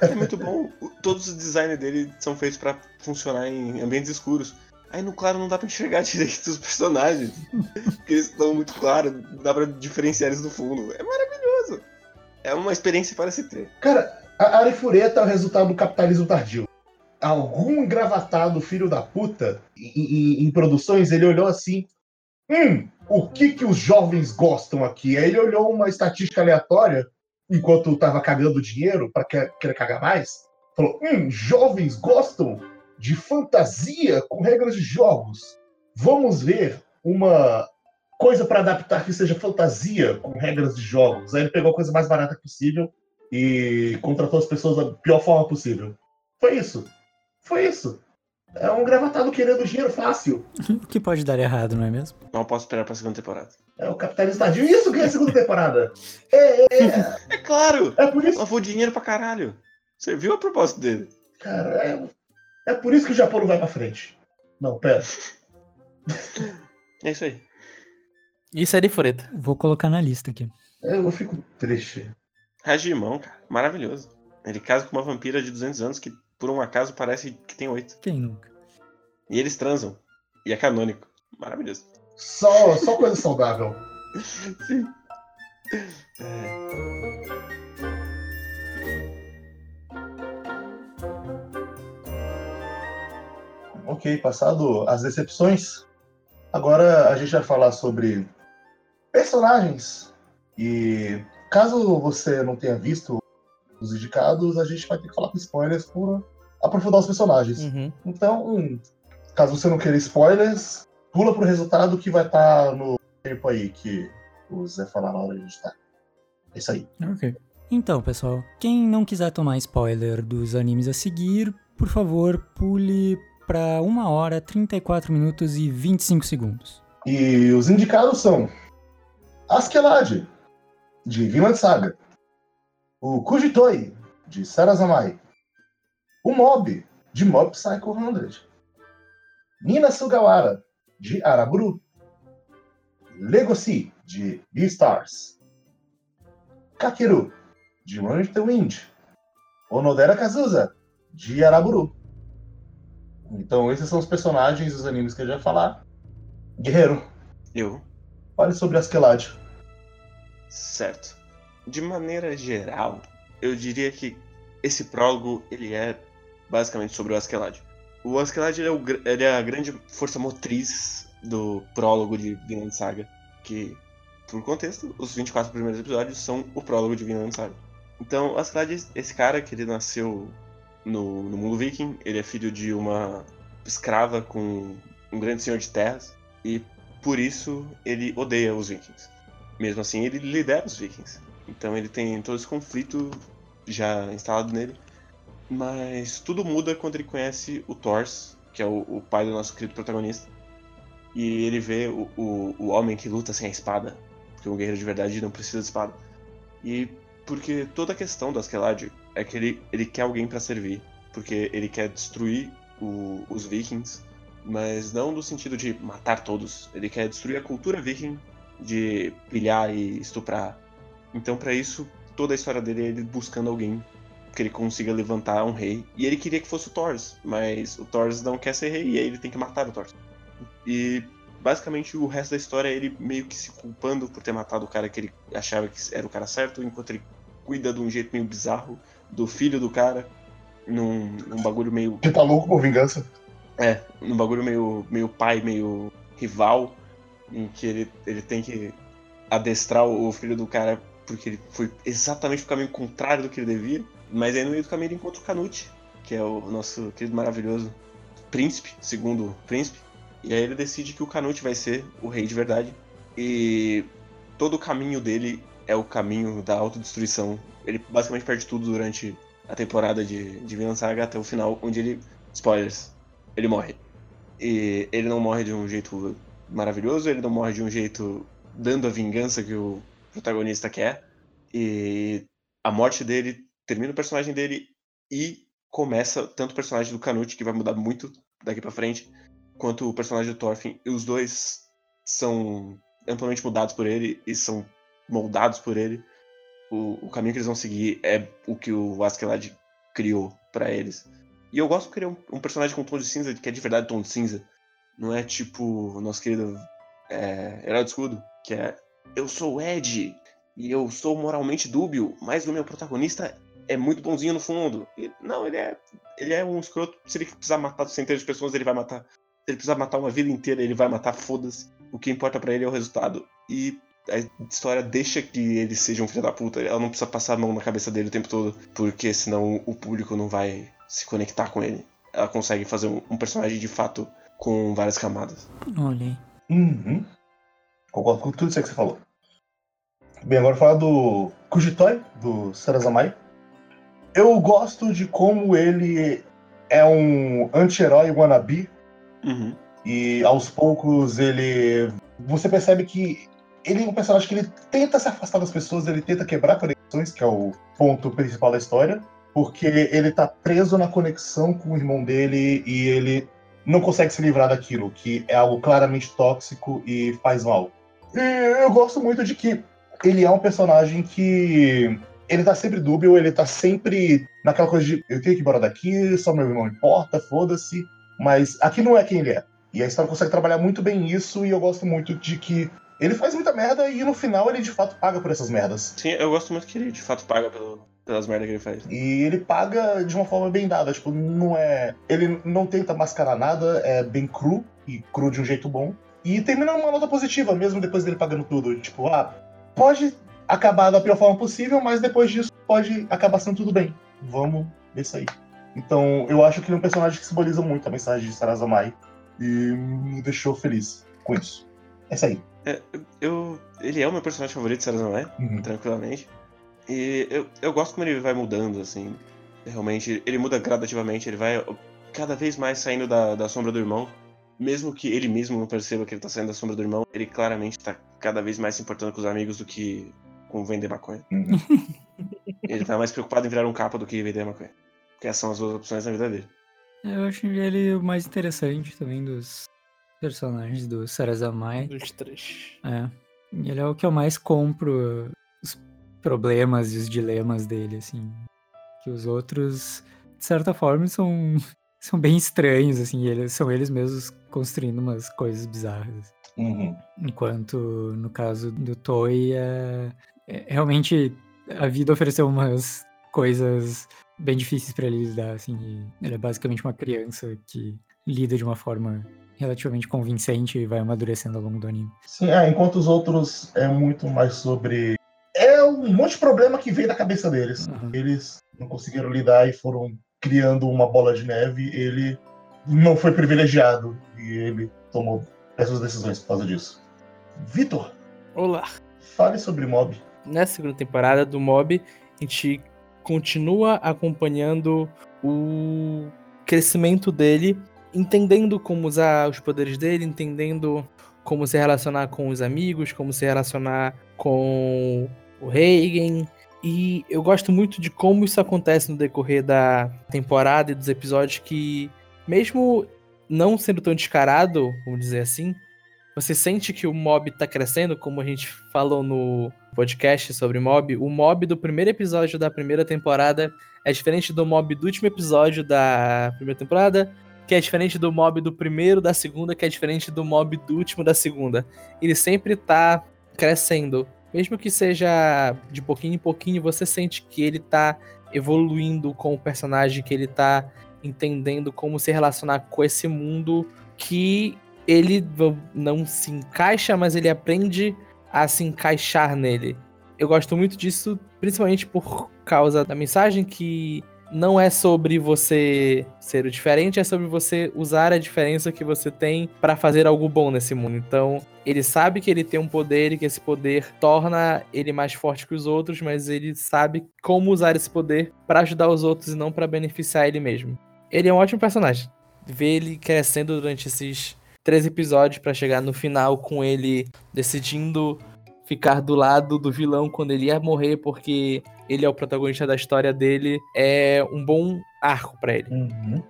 É muito bom. Todos os designs dele são feitos pra funcionar em ambientes escuros. Aí no claro não dá pra enxergar (laughs) direito os personagens. Porque eles estão muito claros, não dá pra diferenciar eles do fundo. É maravilhoso. É uma experiência para se ter. Cara, a Arifureta é o resultado do capitalismo tardio. Algum engravatado filho da puta em, em- em produções, ele olhou assim: Hum, o que que os jovens gostam aqui? Aí ele olhou uma estatística aleatória, enquanto tava cagando dinheiro para querer cagar mais. Falou: Hum, jovens gostam de fantasia com regras de jogos. Vamos ver uma coisa para adaptar que seja fantasia com regras de jogos. Aí ele pegou a coisa mais barata possível e contratou as pessoas da pior forma possível. Foi isso. Foi isso. É um gravatado querendo dinheiro fácil. O (laughs) que pode dar errado, não é mesmo? Não posso esperar pra segunda temporada. É o capitalismo tardio. Isso ganha a segunda temporada. (laughs) É, é, é. É claro! É por isso, Lavou dinheiro pra caralho. Você viu a proposta dele? cara. É, é por isso que o Japão não vai pra frente. Não, pera. É isso aí. Isso é Arifureta. Vou colocar na lista aqui. Eu fico triste. Regimão, cara. Maravilhoso. Ele casa com uma vampira de 200 anos que, por um acaso, parece que tem 8. Quem nunca? E eles transam. E é canônico. Maravilhoso. Só, só coisa saudável. (laughs) Sim. É. Ok, passado as decepções, agora a gente vai falar sobre personagens. E caso você não tenha visto os indicados, a gente vai ter que falar com spoilers por aprofundar os personagens. Uhum. Então, caso você não queira spoilers, pula pro resultado que vai estar no tempo aí que o Zé falar na hora de editar. É isso aí. Ok. Então, pessoal, quem não quiser tomar spoiler dos animes a seguir, por favor, pule pra 1 hora, 34 minutos e 25 segundos. E os indicados são Askeladd, de Vinland Saga, o Kujitoi, de Sarazamai, o Mob, de Mob Psycho 100, Nina Sugawara, de Araburu, Legoshi, de Beastars, Kakeru, de Run the Wind, Onodera Kazusa, de Araburu. Então esses são os personagens dos animes que eu já ia falar. Guerreiro, Eu. fale sobre Askeladd. Certo. De maneira geral, eu diria que esse prólogo ele é basicamente sobre o Askeladd. O Askeladd ele é, o ele é a grande força motriz do prólogo de Vinland Saga, que, por contexto, os 24 primeiros episódios são o prólogo de Vinland Saga. Então, o Askeladd, esse cara que ele nasceu no, no mundo viking, ele é filho de uma escrava com um grande senhor de terras, e por isso ele odeia os vikings. Mesmo assim, ele lidera os vikings. Então ele tem todo esse conflito já instalado nele. Mas tudo muda quando ele conhece o Thors, que é o, o pai do nosso querido protagonista. E ele vê o, o, o homem que luta sem a espada. Porque um guerreiro de verdade não precisa de espada. E porque toda a questão do Askeladd é que ele, ele quer alguém pra servir. Porque ele quer destruir o- os vikings. Mas não no sentido de matar todos. Ele quer destruir a cultura viking de pilhar e estuprar. Então, pra isso, toda a história dele é ele buscando alguém que ele consiga levantar um rei. E ele queria que fosse o Thors, mas o Thors não quer ser rei e aí ele tem que matar o Thors. E basicamente o resto da história é ele meio que se culpando por ter matado o cara que ele achava que era o cara certo, enquanto ele cuida de um jeito meio bizarro do filho do cara, num, num bagulho meio Que tá louco por vingança. é, num bagulho meio, meio pai, meio rival, em que ele, ele tem que adestrar o filho do cara porque ele foi exatamente o caminho contrário do que ele devia. Mas aí no meio do caminho ele encontra o Canute, que é o nosso querido maravilhoso príncipe, segundo príncipe. E aí ele decide que o Canute vai ser o rei de verdade. E todo o caminho dele é o caminho da autodestruição. Ele basicamente perde tudo durante a temporada de, de Vinland Saga até o final, onde ele. Spoilers. Ele morre. E ele não morre de um jeito maravilhoso, ele não morre de um jeito dando a vingança que o protagonista quer. E a morte dele termina o personagem dele e começa tanto o personagem do Canute, que vai mudar muito daqui pra frente, quanto o personagem do Thorfinn. E os dois são amplamente mudados por ele e são moldados por ele. O, o caminho que eles vão seguir é o que o Askeladd criou pra eles. E eu gosto ele é um, um personagem com tom de cinza, que é de verdade tom de cinza. Não é tipo o nosso querido é, Herói do Escudo, que é Eu sou o Ed e eu sou moralmente dúbio, mas o meu protagonista é muito bonzinho no fundo. E, não, ele é, ele é um escroto. Se ele precisar matar centenas de pessoas, ele vai matar. Se ele precisar matar uma vida inteira, ele vai matar, foda-se. O que importa pra ele é o resultado. E a história deixa que ele seja um filho da puta. Ela não precisa passar a mão na cabeça dele o tempo todo, porque senão o público não vai se conectar com ele. Ela consegue fazer um, um personagem de fato com várias camadas. Olha aí. Uhum. Concordo com tudo isso que você falou. Bem, agora falar do Kujitoi, do Sarazamai. Eu gosto de como ele é um anti-herói wannabe Uhum. e aos poucos ele. Você percebe que ele é um personagem que ele tenta se afastar das pessoas, ele tenta quebrar conexões, que é o ponto principal da história, porque ele tá preso na conexão com o irmão dele e ele não consegue se livrar daquilo, que é algo claramente tóxico e faz mal. E eu gosto muito de que ele é um personagem que ele tá sempre dúbio, ele tá sempre naquela coisa de eu tenho que ir embora daqui, só meu irmão importa, foda-se, mas aqui não é quem ele é. E a história consegue trabalhar muito bem isso e eu gosto muito de que ele faz muita merda e no final ele de fato paga por essas merdas. Sim, eu gosto muito que ele de fato paga pelo, pelas merdas que ele faz. E ele paga de uma forma bem dada, tipo, não é. Ele não tenta mascarar nada, é bem cru, e cru de um jeito bom. E termina numa nota positiva, mesmo depois dele pagando tudo. Tipo, ah, pode acabar da pior forma possível, mas depois disso pode acabar sendo tudo bem. Vamos ver isso aí. Então, eu acho que ele é um personagem que simboliza muito a mensagem de Sarazamai e me deixou feliz com isso. É isso aí. É, eu, ele é o meu personagem favorito de Sarazamai, Uhum. tranquilamente. E eu, eu gosto como ele vai mudando, assim. Realmente, ele muda gradativamente, ele vai cada vez mais saindo da, da sombra do irmão. Mesmo que ele mesmo não perceba que ele tá saindo da sombra do irmão, ele claramente tá cada vez mais se importando com os amigos do que com vender maconha. Uhum. Ele tá mais preocupado em virar um capa do que vender maconha. Porque essas são as duas opções na vida dele. Eu acho ele o mais interessante também dos personagens do Sarazamai. Dos três. É. E Ele é o que eu mais compro os problemas e os dilemas dele, assim. Que os outros, de certa forma, são, (laughs) são bem estranhos, assim. Eles, são eles mesmos construindo umas coisas bizarras. Uhum. Enquanto no caso do Toy, é, é- realmente a vida ofereceu umas coisas bem difíceis pra ele lidar, assim. Ele é basicamente uma criança que lida de uma forma relativamente convincente e vai amadurecendo ao longo do anime. Sim, é, enquanto os outros é muito mais sobre. É um monte de problema que veio da cabeça deles. Uhum. Eles não conseguiram lidar e foram criando uma bola de neve. Ele não foi privilegiado e ele tomou essas decisões por causa disso. Vitor, Olá. fale sobre Mob. Nessa segunda temporada do Mob, a gente continua acompanhando o crescimento dele, entendendo como usar os poderes dele, entendendo como se relacionar com os amigos, como se relacionar com o Reigen. E eu gosto muito de como isso acontece no decorrer da temporada e dos episódios que, mesmo não sendo tão descarado, vamos dizer assim, você sente que o mob tá crescendo, como a gente falou no podcast sobre mob. O mob do primeiro episódio da primeira temporada é diferente do mob do último episódio da primeira temporada, que é diferente do mob do primeiro da segunda, que é diferente do mob do último da segunda. Ele sempre tá crescendo. Mesmo que seja de pouquinho em pouquinho, você sente que ele tá evoluindo com o personagem, que ele tá entendendo como se relacionar com esse mundo que ele não se encaixa, mas ele aprende a se encaixar nele. Eu gosto muito disso, principalmente por causa da mensagem que não é sobre você ser o diferente, é sobre você usar a diferença que você tem para fazer algo bom nesse mundo. Então, ele sabe que ele tem um poder e que esse poder torna ele mais forte que os outros, mas ele sabe como usar esse poder para ajudar os outros e não para beneficiar ele mesmo. Ele é um ótimo personagem. Ver ele crescendo durante esses três episódios para chegar no final com ele decidindo ficar do lado do vilão quando ele ia morrer porque ele é o protagonista da história dele é um bom arco para ele. Uhum.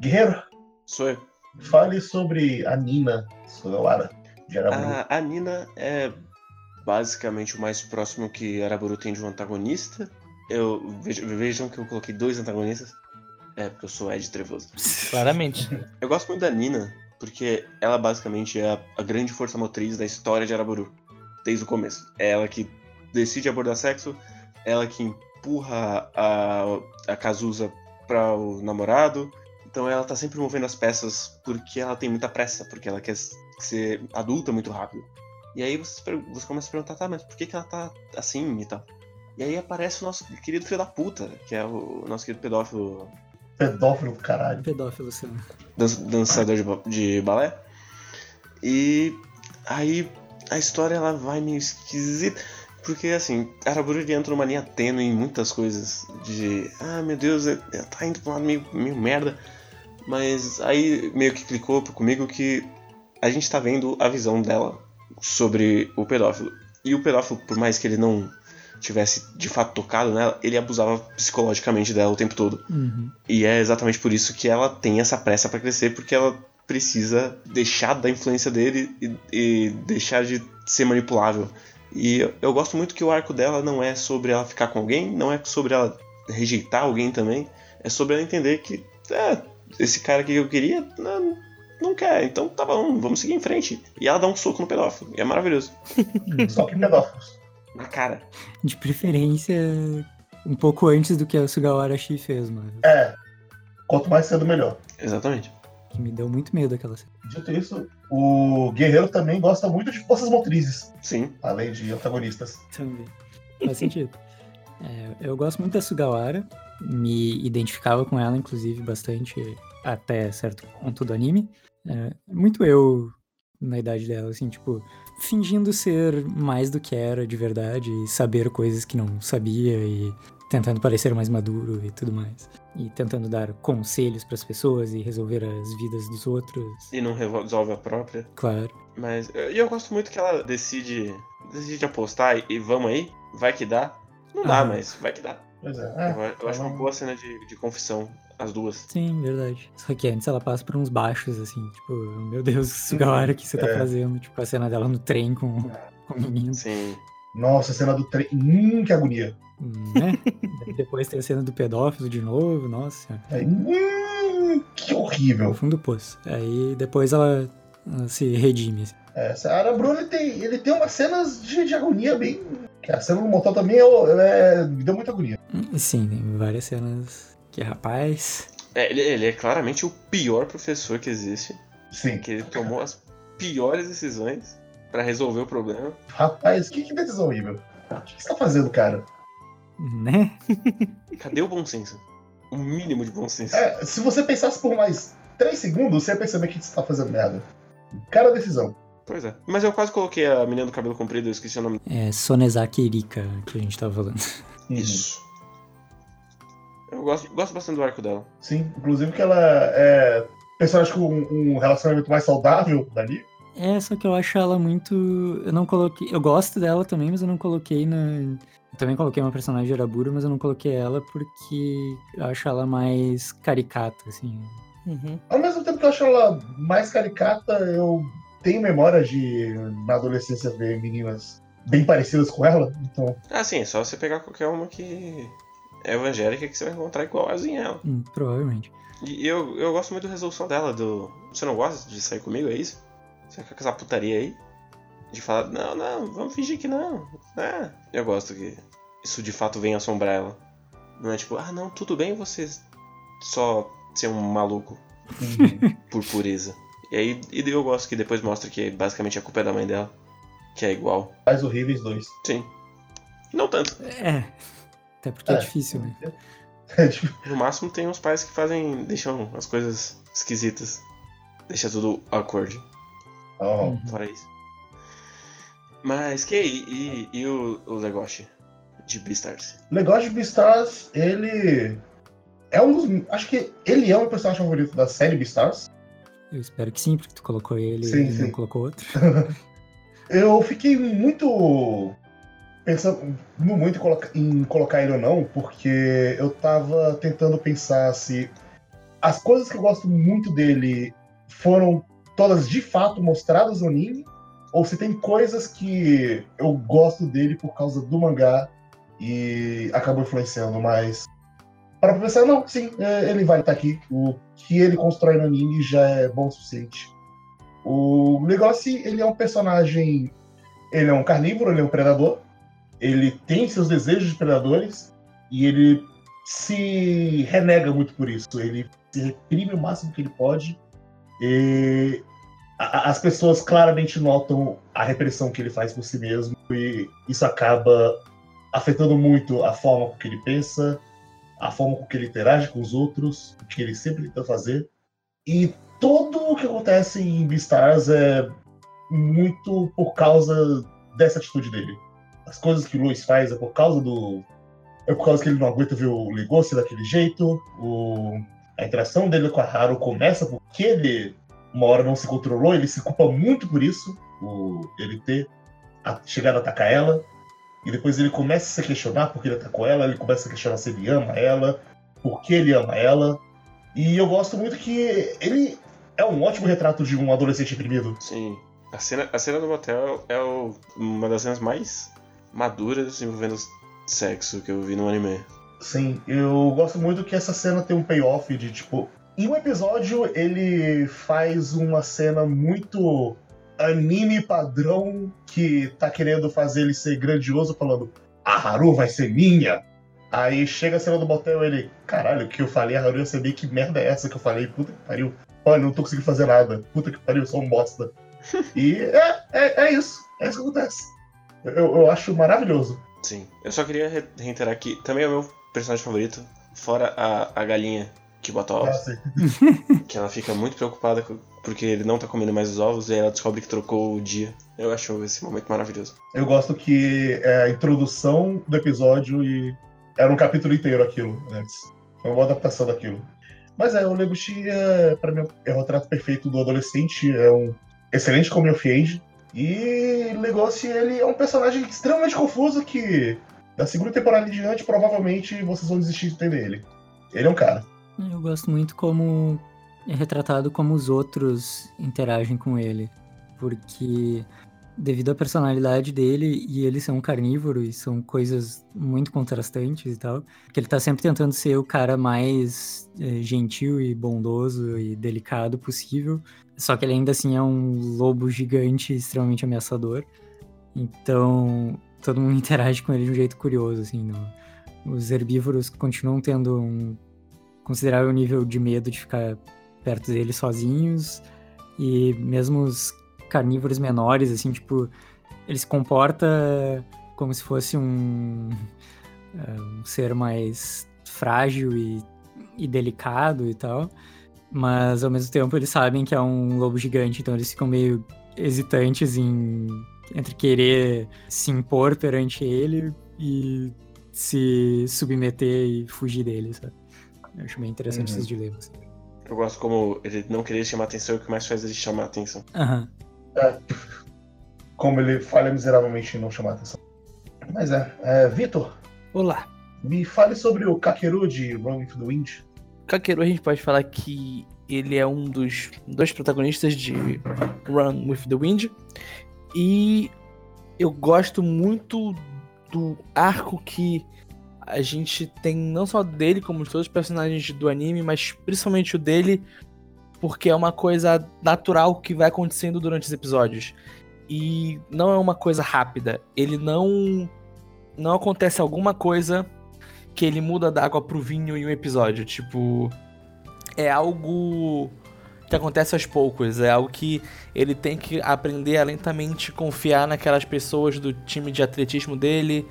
Guerreiro, Sou eu. fale sobre a Nina Sugawara de Araburu. A, a Nina é basicamente o mais próximo que Araburu tem de um antagonista. Eu vejo- vejam que eu coloquei dois antagonistas. É, porque eu sou Ed Trevoso. (laughs) Claramente. Eu gosto muito da Nina, porque ela basicamente é a, a grande força motriz da história de Araburu. Desde o começo. É ela que decide abordar sexo, ela que empurra a, a Kazusa para o namorado. Então ela tá sempre movendo as peças porque ela tem muita pressa, porque ela quer ser adulta muito rápido. E aí você, você começa a perguntar, tá, mas por que, que ela tá assim e tal? E aí aparece o nosso querido filho da puta, que é o nosso querido pedófilo Pedófilo do caralho. Pedófilo, você. dan- dançador de, de balé. E aí a história ela vai meio esquisita. Porque assim, Araburu ele entra numa linha tênue em muitas coisas. De ah meu Deus, é- é- tá indo pra um lado meio, meio merda. Mas aí meio que clicou comigo que a gente tá vendo a visão dela sobre o pedófilo. E o pedófilo, por mais que ele não tivesse de fato tocado nela, ele abusava psicologicamente dela o tempo todo. Uhum. E é exatamente por isso que ela tem essa pressa pra crescer, porque ela precisa deixar da influência dele e, e deixar de ser manipulável. E eu, eu gosto muito que o arco dela não é sobre ela ficar com alguém, não é sobre ela rejeitar alguém também, é sobre ela entender que é, esse cara que eu queria não, não quer, então tá bom, vamos seguir em frente. E ela dá um soco no pedófilo, e é maravilhoso. (laughs) Só que pedófilos. Na cara. De preferência um pouco antes do que a Sugawara Shi fez, mas É. Quanto mais cedo, melhor. Exatamente. Que me deu muito medo aquela cena. Dito isso, o Guerreiro também gosta muito de forças motrizes, Sim. além de antagonistas. Também. Faz sentido. É, eu gosto muito da Sugawara, me identificava com ela, inclusive, bastante até certo ponto do anime. É, muito eu na idade dela, assim, tipo, fingindo ser mais do que era de verdade e saber coisas que não sabia e tentando parecer mais maduro e tudo mais. E tentando dar conselhos para as pessoas e resolver as vidas dos outros, E não resolve a própria. claro. Mas e eu gosto muito que ela decide, decide apostar e, e vamos aí, vai que dá. Não dá, Ah. mas vai que dá. Pois é. eu, é eu acho uma ela- boa cena de, de confissão, as duas. Sim, verdade. Só que antes ela passa por uns baixos, assim, tipo, meu Deus, (laughs) Sugawara, o que você tá É. fazendo? Tipo, a cena dela no trem com, com o menino, Sim. Nossa, a cena do trem. Hum, que agonia. Né? Depois tem a cena do pedófilo de novo, nossa senhora. É, hum, que É horrível. fundo do poço. Aí depois ela, ela se redime, assim. É, Sarah Bruno ele tem, ele tem umas cenas de, de agonia bem. que A cena do motel também é, é- me deu muita agonia. Hum, Sim, tem várias cenas que, rapaz... É, ele, ele é claramente o pior professor que existe. Sim. Que ele tomou as piores decisões pra resolver o problema. Rapaz, que, que decisão horrível. O que, que você tá fazendo, cara? Né? (laughs) Cadê o bom senso? O mínimo de bom senso. É, se você pensasse por mais 3 segundos, você ia perceber que você tá fazendo merda. Cara, decisão. Pois é. Mas eu quase coloquei a menina do cabelo comprido, eu esqueci o nome. É Sonezaki Erika que a gente tava falando. Uhum. Isso. Eu gosto, gosto bastante do arco dela. Sim, inclusive que ela é personagem com um, um relacionamento mais saudável dali. É, só que eu acho ela muito. Eu não coloquei. Eu gosto dela também, mas eu não coloquei na. Eu também coloquei uma personagem de Arabura, mas eu não coloquei ela porque eu acho ela mais caricata, assim. Uhum. Ao mesmo tempo que eu acho ela mais caricata, eu tenho memória de, na adolescência, ver meninas bem parecidas com ela. Então, Ah, sim, é só você pegar qualquer uma que é evangélica que você vai encontrar igualzinha ela. Hum, provavelmente. E eu, eu gosto muito da resolução dela, do. Você não gosta de sair comigo, é isso? Você fica com essa putaria aí? De falar, não, não, vamos fingir que não. É, eu gosto que isso de fato venha assombrar ela. Não é tipo, ah não, tudo bem você só ser um maluco (laughs) por pureza. E aí e daí eu gosto que depois mostra que basicamente a culpa é da mãe dela. Que é igual. mais horríveis dois. Sim. Não tanto. É. Até porque é, É. difícil, né? É, tipo, No máximo tem uns pais que fazem. deixam as coisas esquisitas. Deixa tudo awkward. Uhum. Fora isso. Mas que e, e, e o, o Legoshi de Beastars? O negócio de Beastars, ele é um dos. Acho que ele é um personagem favorito da série Beastars. Eu espero que sim, porque tu colocou ele Sim, e sim. não colocou outro. (laughs) Eu fiquei muito pensando muito em colocar, em colocar ele ou não, porque eu tava tentando pensar se as coisas que eu gosto muito dele foram todas de fato mostradas no anime, ou se tem coisas que eu gosto dele por causa do mangá e acabou influenciando, mas para pensar, não, sim, é, ele vai estar aqui. O que ele constrói no anime já é bom o suficiente. O Legoshi, ele é um personagem. Ele é um carnívoro, ele é um predador. Ele tem seus desejos de predadores e ele se renega muito por isso. Ele se reprime o máximo que ele pode. E as pessoas claramente notam a repressão que ele faz por si mesmo e isso acaba afetando muito a forma com que ele pensa, a forma com que ele interage com os outros, o que ele sempre tenta fazer. E tudo o que acontece em Beastars é muito por causa dessa atitude dele. As coisas que o Luiz faz é por causa do. É por causa que ele não aguenta ver o Legoshi daquele jeito. O... A interação dele com a Haru começa porque ele, uma hora, não se controlou. Ele se culpa muito por isso, o... ele ter a... chegado a atacar ela. E depois ele começa a se questionar porque ele atacou ela. Ele começa a questionar se ele ama ela, por que ele ama ela. E eu gosto muito que ele é um ótimo retrato de um adolescente reprimido. Sim. A cena, a cena do motel é o- uma das cenas mais maduras envolvendo sexo que eu vi no anime. Sim, eu gosto muito que essa cena tem um payoff de tipo. Em um episódio, ele faz uma cena muito anime padrão que tá querendo fazer ele ser grandioso, falando: A Haru vai ser minha! Aí chega a cena do motel ele, caralho, o que eu falei, a Haru ia saber que merda é essa que eu falei, puta que pariu. Olha, não tô conseguindo fazer nada. Puta que pariu, eu sou um bosta. (laughs) e é, é, é isso. É isso que acontece. Eu, eu acho maravilhoso. Sim. Eu só queria reiterar que também é o meu personagem favorito, fora a, a galinha que bota ovos. (laughs) Que ela fica muito preocupada porque ele não tá comendo mais os ovos e aí ela descobre que trocou o dia. Eu acho esse momento maravilhoso. Eu gosto que é a introdução do episódio e era um capítulo inteiro aquilo antes. Foi uma boa adaptação daquilo. Mas é, o Legoshi, é, pra mim, é o retrato perfeito do adolescente, é um excelente coming of age. E Legoshi, ele é um personagem extremamente confuso que, da segunda temporada em diante, provavelmente vocês vão desistir de entender ele. Ele é um cara. Eu gosto muito como é retratado como os outros interagem com ele. Porque devido à personalidade dele e ele ser um carnívoro e são coisas muito contrastantes e tal, que ele tá sempre tentando ser o cara mais é, gentil e bondoso e delicado possível, só que ele ainda assim é um lobo gigante extremamente ameaçador. Então, todo mundo (laughs) interage com ele de um jeito curioso assim, os herbívoros continuam tendo um considerável nível de medo de ficar perto dele sozinhos e mesmo os carnívoros menores, assim, tipo, ele se comporta como se fosse um, eh, (laughs) um ser mais frágil e, e delicado e tal. Mas ao mesmo tempo eles sabem que é um lobo gigante, então eles ficam meio hesitantes em entre querer se impor perante ele e se submeter e fugir dele, sabe? Eu acho bem interessante uhum. esses dilemas. Eu gosto como ele não querer chamar atenção, o que mais faz ele chamar atenção. Aham. Uhum. É, como ele falha miseravelmente em não chamar atenção. Mas é. é Vitor. Olá. Me fale sobre o Kakeru de Run with the Wind. Kakeru a gente pode falar que ele é um dos dois protagonistas de Run with the Wind. E eu gosto muito do arco que a gente tem não só dele, como de todos os personagens do anime, mas principalmente o dele, porque é uma coisa natural que vai acontecendo durante os episódios. E não é uma coisa rápida. Ele não. Não acontece alguma coisa que ele muda da água pro vinho em um episódio. Tipo. É algo que acontece aos poucos. É algo que ele tem que aprender a lentamente confiar naquelas pessoas do time de atletismo dele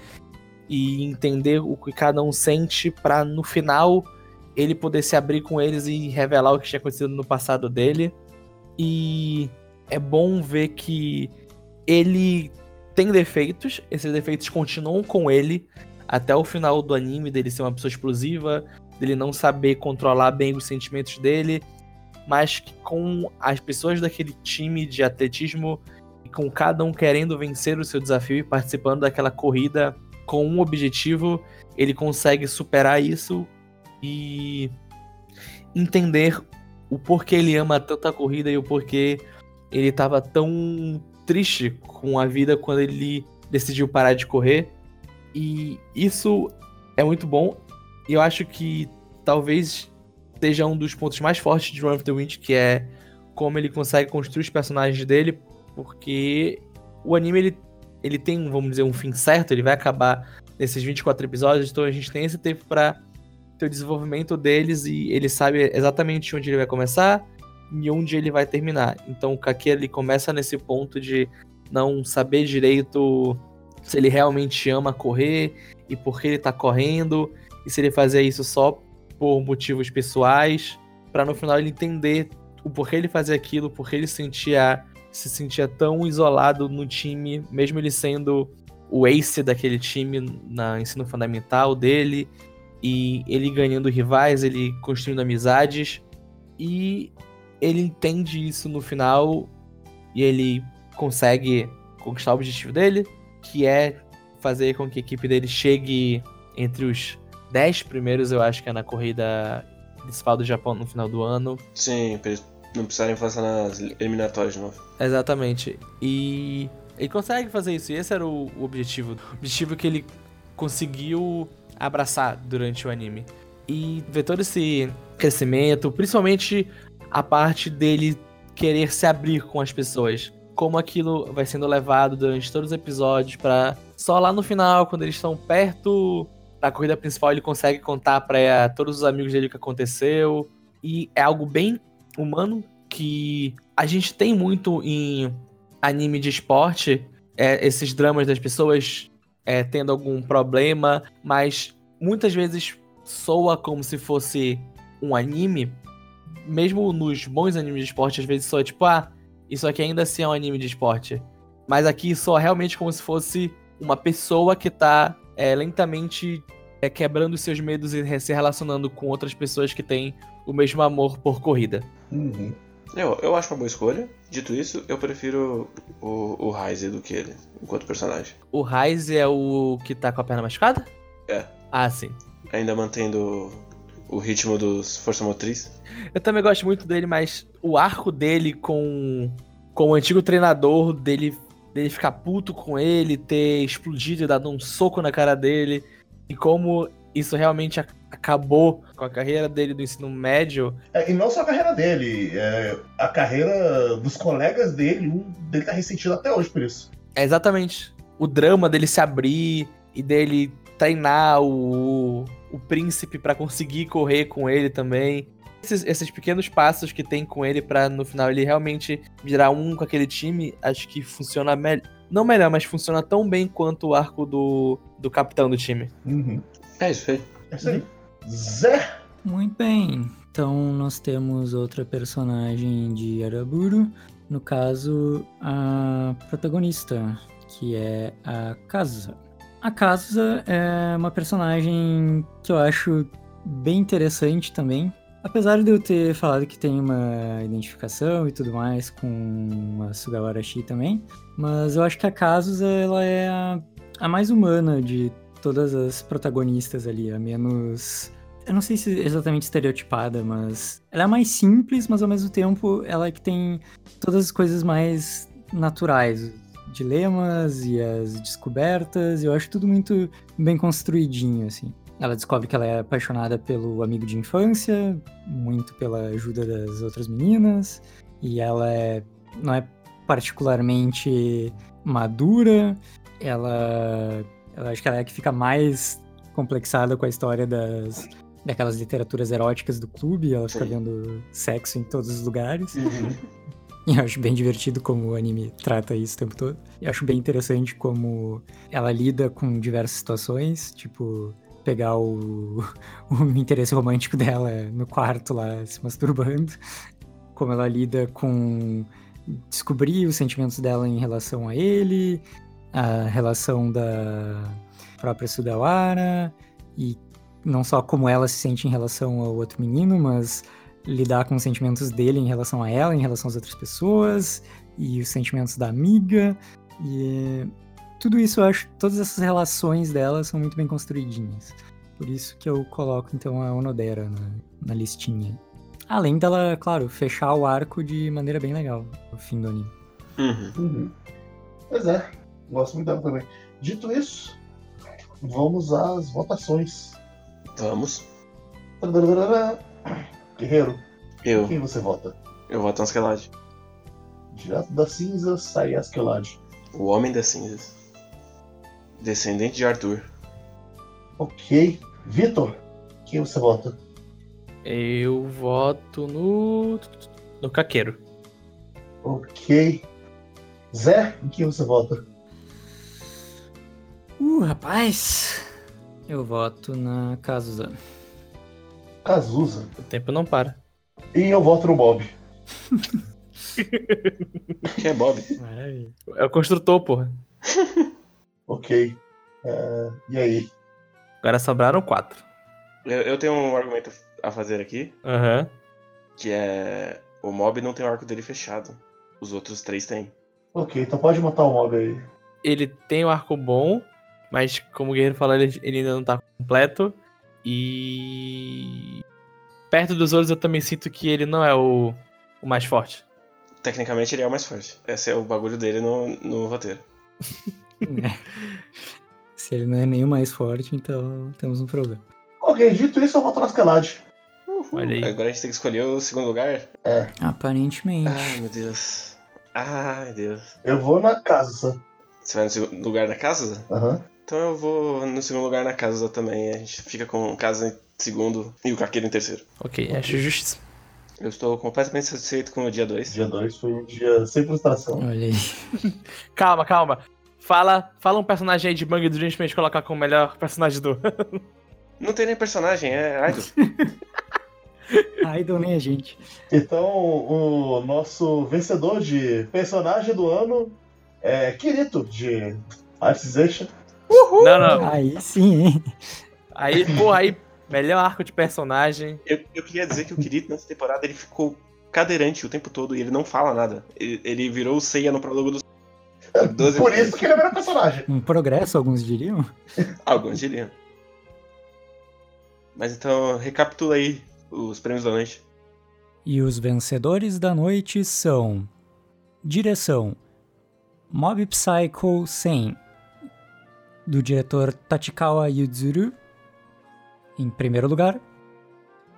e entender o que cada um sente para no final ele poder se abrir com eles e revelar o que tinha acontecido no passado dele. E é bom ver que ele tem defeitos, esses defeitos continuam com ele até o final do anime, dele ser uma pessoa explosiva, dele não saber controlar bem os sentimentos dele, mas que com as pessoas daquele time de atletismo, com cada um querendo vencer o seu desafio e participando daquela corrida com um objetivo, ele consegue superar isso e entender o porquê ele ama tanto a corrida e o porquê ele estava tão triste com a vida quando ele decidiu parar de correr. E isso é muito bom. E eu acho que talvez seja um dos pontos mais fortes de Run of the Wind, que é como ele consegue construir os personagens dele, porque o anime ele, ele tem, vamos dizer, um fim certo, ele vai acabar nesses 24 episódios, então a gente tem esse tempo para ter o desenvolvimento deles e ele sabe exatamente onde ele vai começar e onde ele vai terminar. Então o Kaki ele começa nesse ponto de não saber direito se ele realmente ama correr e por que ele tá correndo e se ele fazia isso só por motivos pessoais, para no final ele entender o porquê ele fazia aquilo, porque ele sentia se sentia tão isolado no time, mesmo ele sendo o ace daquele time na ensino fundamental dele e ele ganhando rivais, ele construindo amizades e ele entende isso no final e ele consegue conquistar o objetivo dele, que é fazer com que a equipe dele chegue entre os 10 primeiros, eu acho que é na corrida principal do Japão no final do ano. Sim, não precisarem fazer nas eliminatórias de novo. Exatamente. E ele consegue fazer isso, e esse era o, objetivo. O objetivo que ele conseguiu abraçar durante o anime. E ver todo esse crescimento, principalmente a parte dele querer se abrir com as pessoas. Como aquilo vai sendo levado durante todos os episódios para só lá no final, quando eles estão perto na corrida principal ele consegue contar pra todos os amigos dele o que aconteceu. E é algo bem humano que a gente tem muito em anime de esporte, é, esses dramas das pessoas é, tendo algum problema, mas muitas vezes soa como se fosse um anime. Mesmo nos bons animes de esporte, às vezes soa tipo, ah, isso aqui ainda assim é um anime de esporte. Mas aqui soa realmente como se fosse uma pessoa que tá é, lentamente é, quebrando seus medos e se relacionando com outras pessoas que têm o mesmo amor por corrida. Uhum. Eu, eu acho uma boa escolha. Dito isso, eu prefiro o, o Heise do que ele, enquanto personagem. O Ryze é o que tá com a perna machucada? É. Ah, sim. Ainda mantendo o ritmo dos Força Motriz. Eu também gosto muito dele, mas o arco dele com, com o antigo treinador, dele, dele ficar puto com ele, ter explodido e dado um soco na cara dele, e como isso realmente acabou com a carreira dele do ensino médio. É, e não só a carreira dele, é, a carreira dos colegas dele, um dele tá ressentido até hoje por isso. É exatamente o drama dele se abrir e dele treinar o, o príncipe pra conseguir correr com ele também. Esses, esses pequenos passos que tem com ele pra no final ele realmente virar um com aquele time, acho que funciona melhor. Não melhor, mas funciona tão bem quanto o arco do, do capitão do time. Uhum. É isso aí. É isso aí. Zé! Muito bem. Então nós temos outra personagem de Araburu, no caso a protagonista, que é a Kazusa. A Kazusa é uma personagem que eu acho bem interessante também. Apesar de eu ter falado que tem uma identificação e tudo mais com a Sugawara Shi também, mas eu acho que a Kazusa ela é a, a mais humana de todas as protagonistas ali, a menos eu não sei se exatamente estereotipada, mas ela é mais simples, mas ao mesmo tempo ela é que tem todas as coisas mais naturais, dilemas e as descobertas, eu acho tudo muito bem construidinho, assim. Ela descobre que ela é apaixonada pelo amigo de infância, muito pela ajuda das outras meninas, e ela é, não é particularmente madura, ela, ela acho que ela é a que fica mais complexada com a história das daquelas literaturas eróticas do clube, ela fica Sim. vendo sexo em todos os lugares. Uhum. (laughs) E eu acho bem divertido como o anime trata isso o tempo todo. E acho bem interessante como ela lida com diversas situações, tipo pegar o, (laughs) o interesse romântico dela no quarto lá se masturbando, como ela lida com descobrir os sentimentos dela em relação a ele, a relação da própria Sugawara e não só como ela se sente em relação ao outro menino, mas lidar com os sentimentos dele em relação a ela, em relação às outras pessoas, e os sentimentos da amiga. E tudo isso eu acho, todas essas relações dela são muito bem construidinhas. Por isso que eu coloco então a Onodera na, na listinha. Além dela, claro, fechar o arco de maneira bem legal no fim do anime. Uhum. Uhum. Pois é, gosto muito dela também. Dito isso, vamos às votações. Vamos. Guerreiro, Eu. quem você vota? Eu voto Anskelad. Direto da cinza, sai Askelad. O Homem das Cinzas. Descendente de Arthur. Ok. Vitor, quem você vota? Eu voto no. no Caqueiro. Ok. Zé, em quem você vota? Uh, rapaz! Eu voto na Kazusa. Cazuza. O tempo não para. E eu voto no Bob. Que é Bob. Maravilha. É o construtor, porra. Ok. É, e aí? Agora sobraram quatro. Eu, eu tenho um argumento a fazer aqui, Aham. que é. O mob não tem o arco dele fechado. Os outros três têm. Ok, então pode matar o Mob aí. Ele tem um arco bom, mas como o Guerreiro falou, ele, ele ainda não tá completo. E. Perto dos olhos eu também sinto que ele não é o, o mais forte. Tecnicamente ele é o mais forte. Esse é o bagulho dele no, no roteiro. (laughs) Se ele não é nem o mais forte, então temos um problema. Ok, dito isso, eu voto na Askelad. Olha aí. Agora a gente tem que escolher o segundo lugar. Aparentemente. Ai, meu Deus. Ai, meu Deus. Eu vou na casa. Você vai no segundo lugar da casa? Aham. Então eu vou no segundo lugar na casa também. A gente fica com casa em segundo e o Caqueiro em terceiro. Ok, acho justiça. Eu estou completamente satisfeito com o dia 2. Dia 2 foi um dia sem frustração. Olha aí. (laughs) Calma, calma. Fala, fala um personagem aí de Bang Dreams pra gente colocar como melhor personagem do. (laughs) Não tem nem personagem, é idol. (laughs) Idol nem a gente. Então, o nosso vencedor de personagem do ano é Kirito, de Artization. Não, não. Aí sim, hein? Aí, pô, aí, melhor arco de personagem. Eu, eu queria dizer que o Kirito nessa temporada ele ficou cadeirante o tempo todo e ele não fala nada. Ele, ele virou o Seiya no prólogo do 12 Por isso que ele é o melhor personagem. Um progresso, alguns diriam. Alguns diriam. Mas então, recapitula aí os prêmios da noite. E os vencedores da noite são: Direção: Mob Psycho 100, do diretor Tachikawa Yuzuru, em primeiro lugar.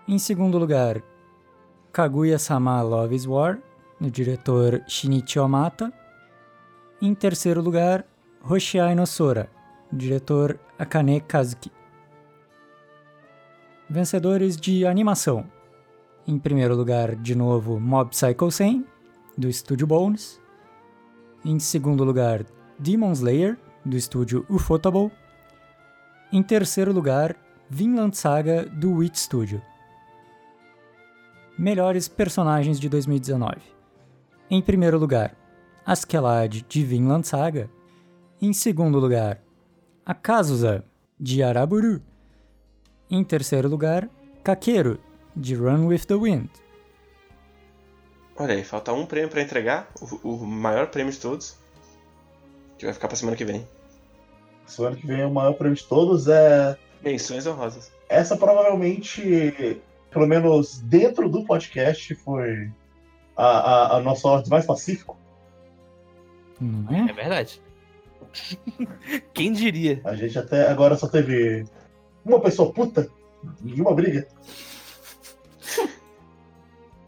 Em segundo lugar, Kaguya-sama Love is War, do diretor Shinichi Omata. Em terceiro lugar, Hoshiai no Sora, do diretor Akane Kazuki. Vencedores de animação. Em primeiro lugar, de novo, Mob Psycho 100, do estúdio Bones. Em segundo lugar, Demon Slayer, do estúdio Ufotable. Em terceiro lugar, Vinland Saga, do Witch Studio. Melhores personagens de 2019. Em primeiro lugar, Askeladd, de Vinland Saga. Em segundo lugar, Akazusa, de Araburu. Em terceiro lugar, Kakeru, de Run with the Wind. Olha aí, falta um prêmio pra entregar, o, o maior prêmio de todos. Que vai ficar pra semana que vem. Semana que vem o maior prêmio de todos é. Menções honrosas. Essa provavelmente, pelo menos dentro do podcast, foi a, a, a nossa ordem mais pacífico. Não é? É verdade. (laughs) Quem diria? A gente até agora só teve uma pessoa puta e uma briga.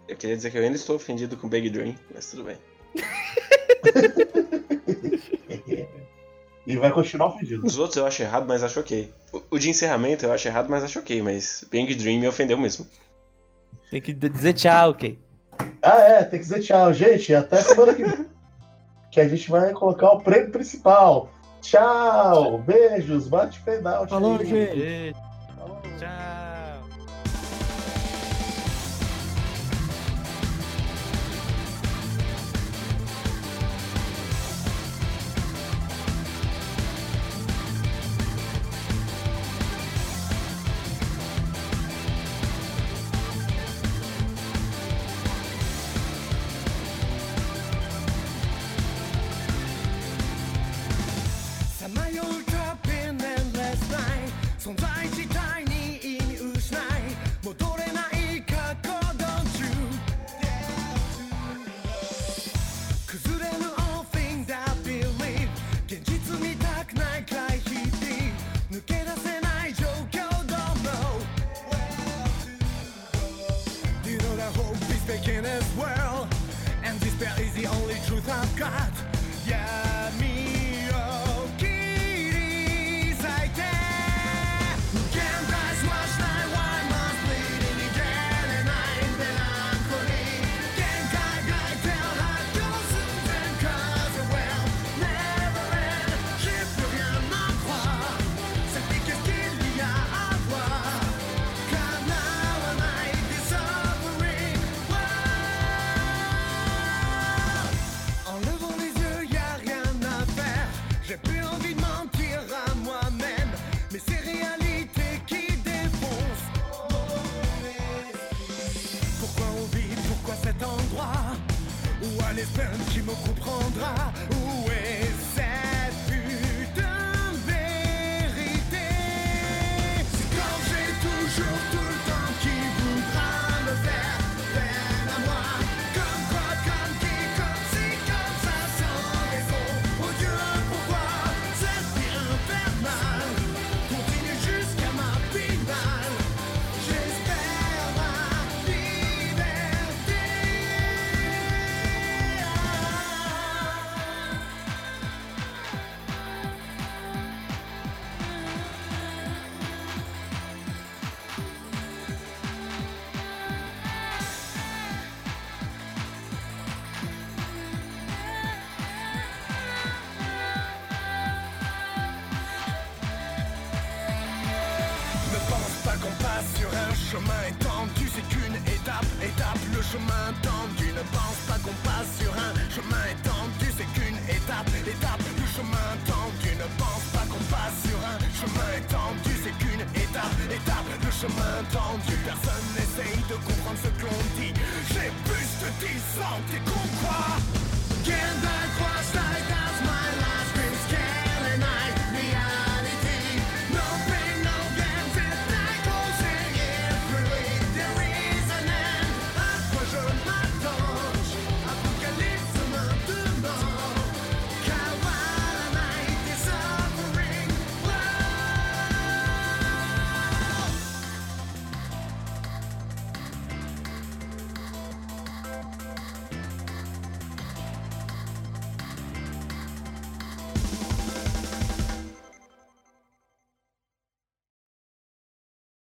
Eu queria dizer que eu ainda estou ofendido com Big Dream, mas tudo bem. (laughs) E vai continuar ofendido. Os outros eu acho errado, mas acho ok. O, o de encerramento eu acho errado, mas acho ok. Mas Big Dream me ofendeu mesmo. Tem que dizer tchau, ok. Ah, é, tem que dizer tchau, gente. Até semana que vem. (laughs) Que a gente vai colocar o prêmio principal. Tchau, beijos, bate out. Falou, gente. Falou. Tchau.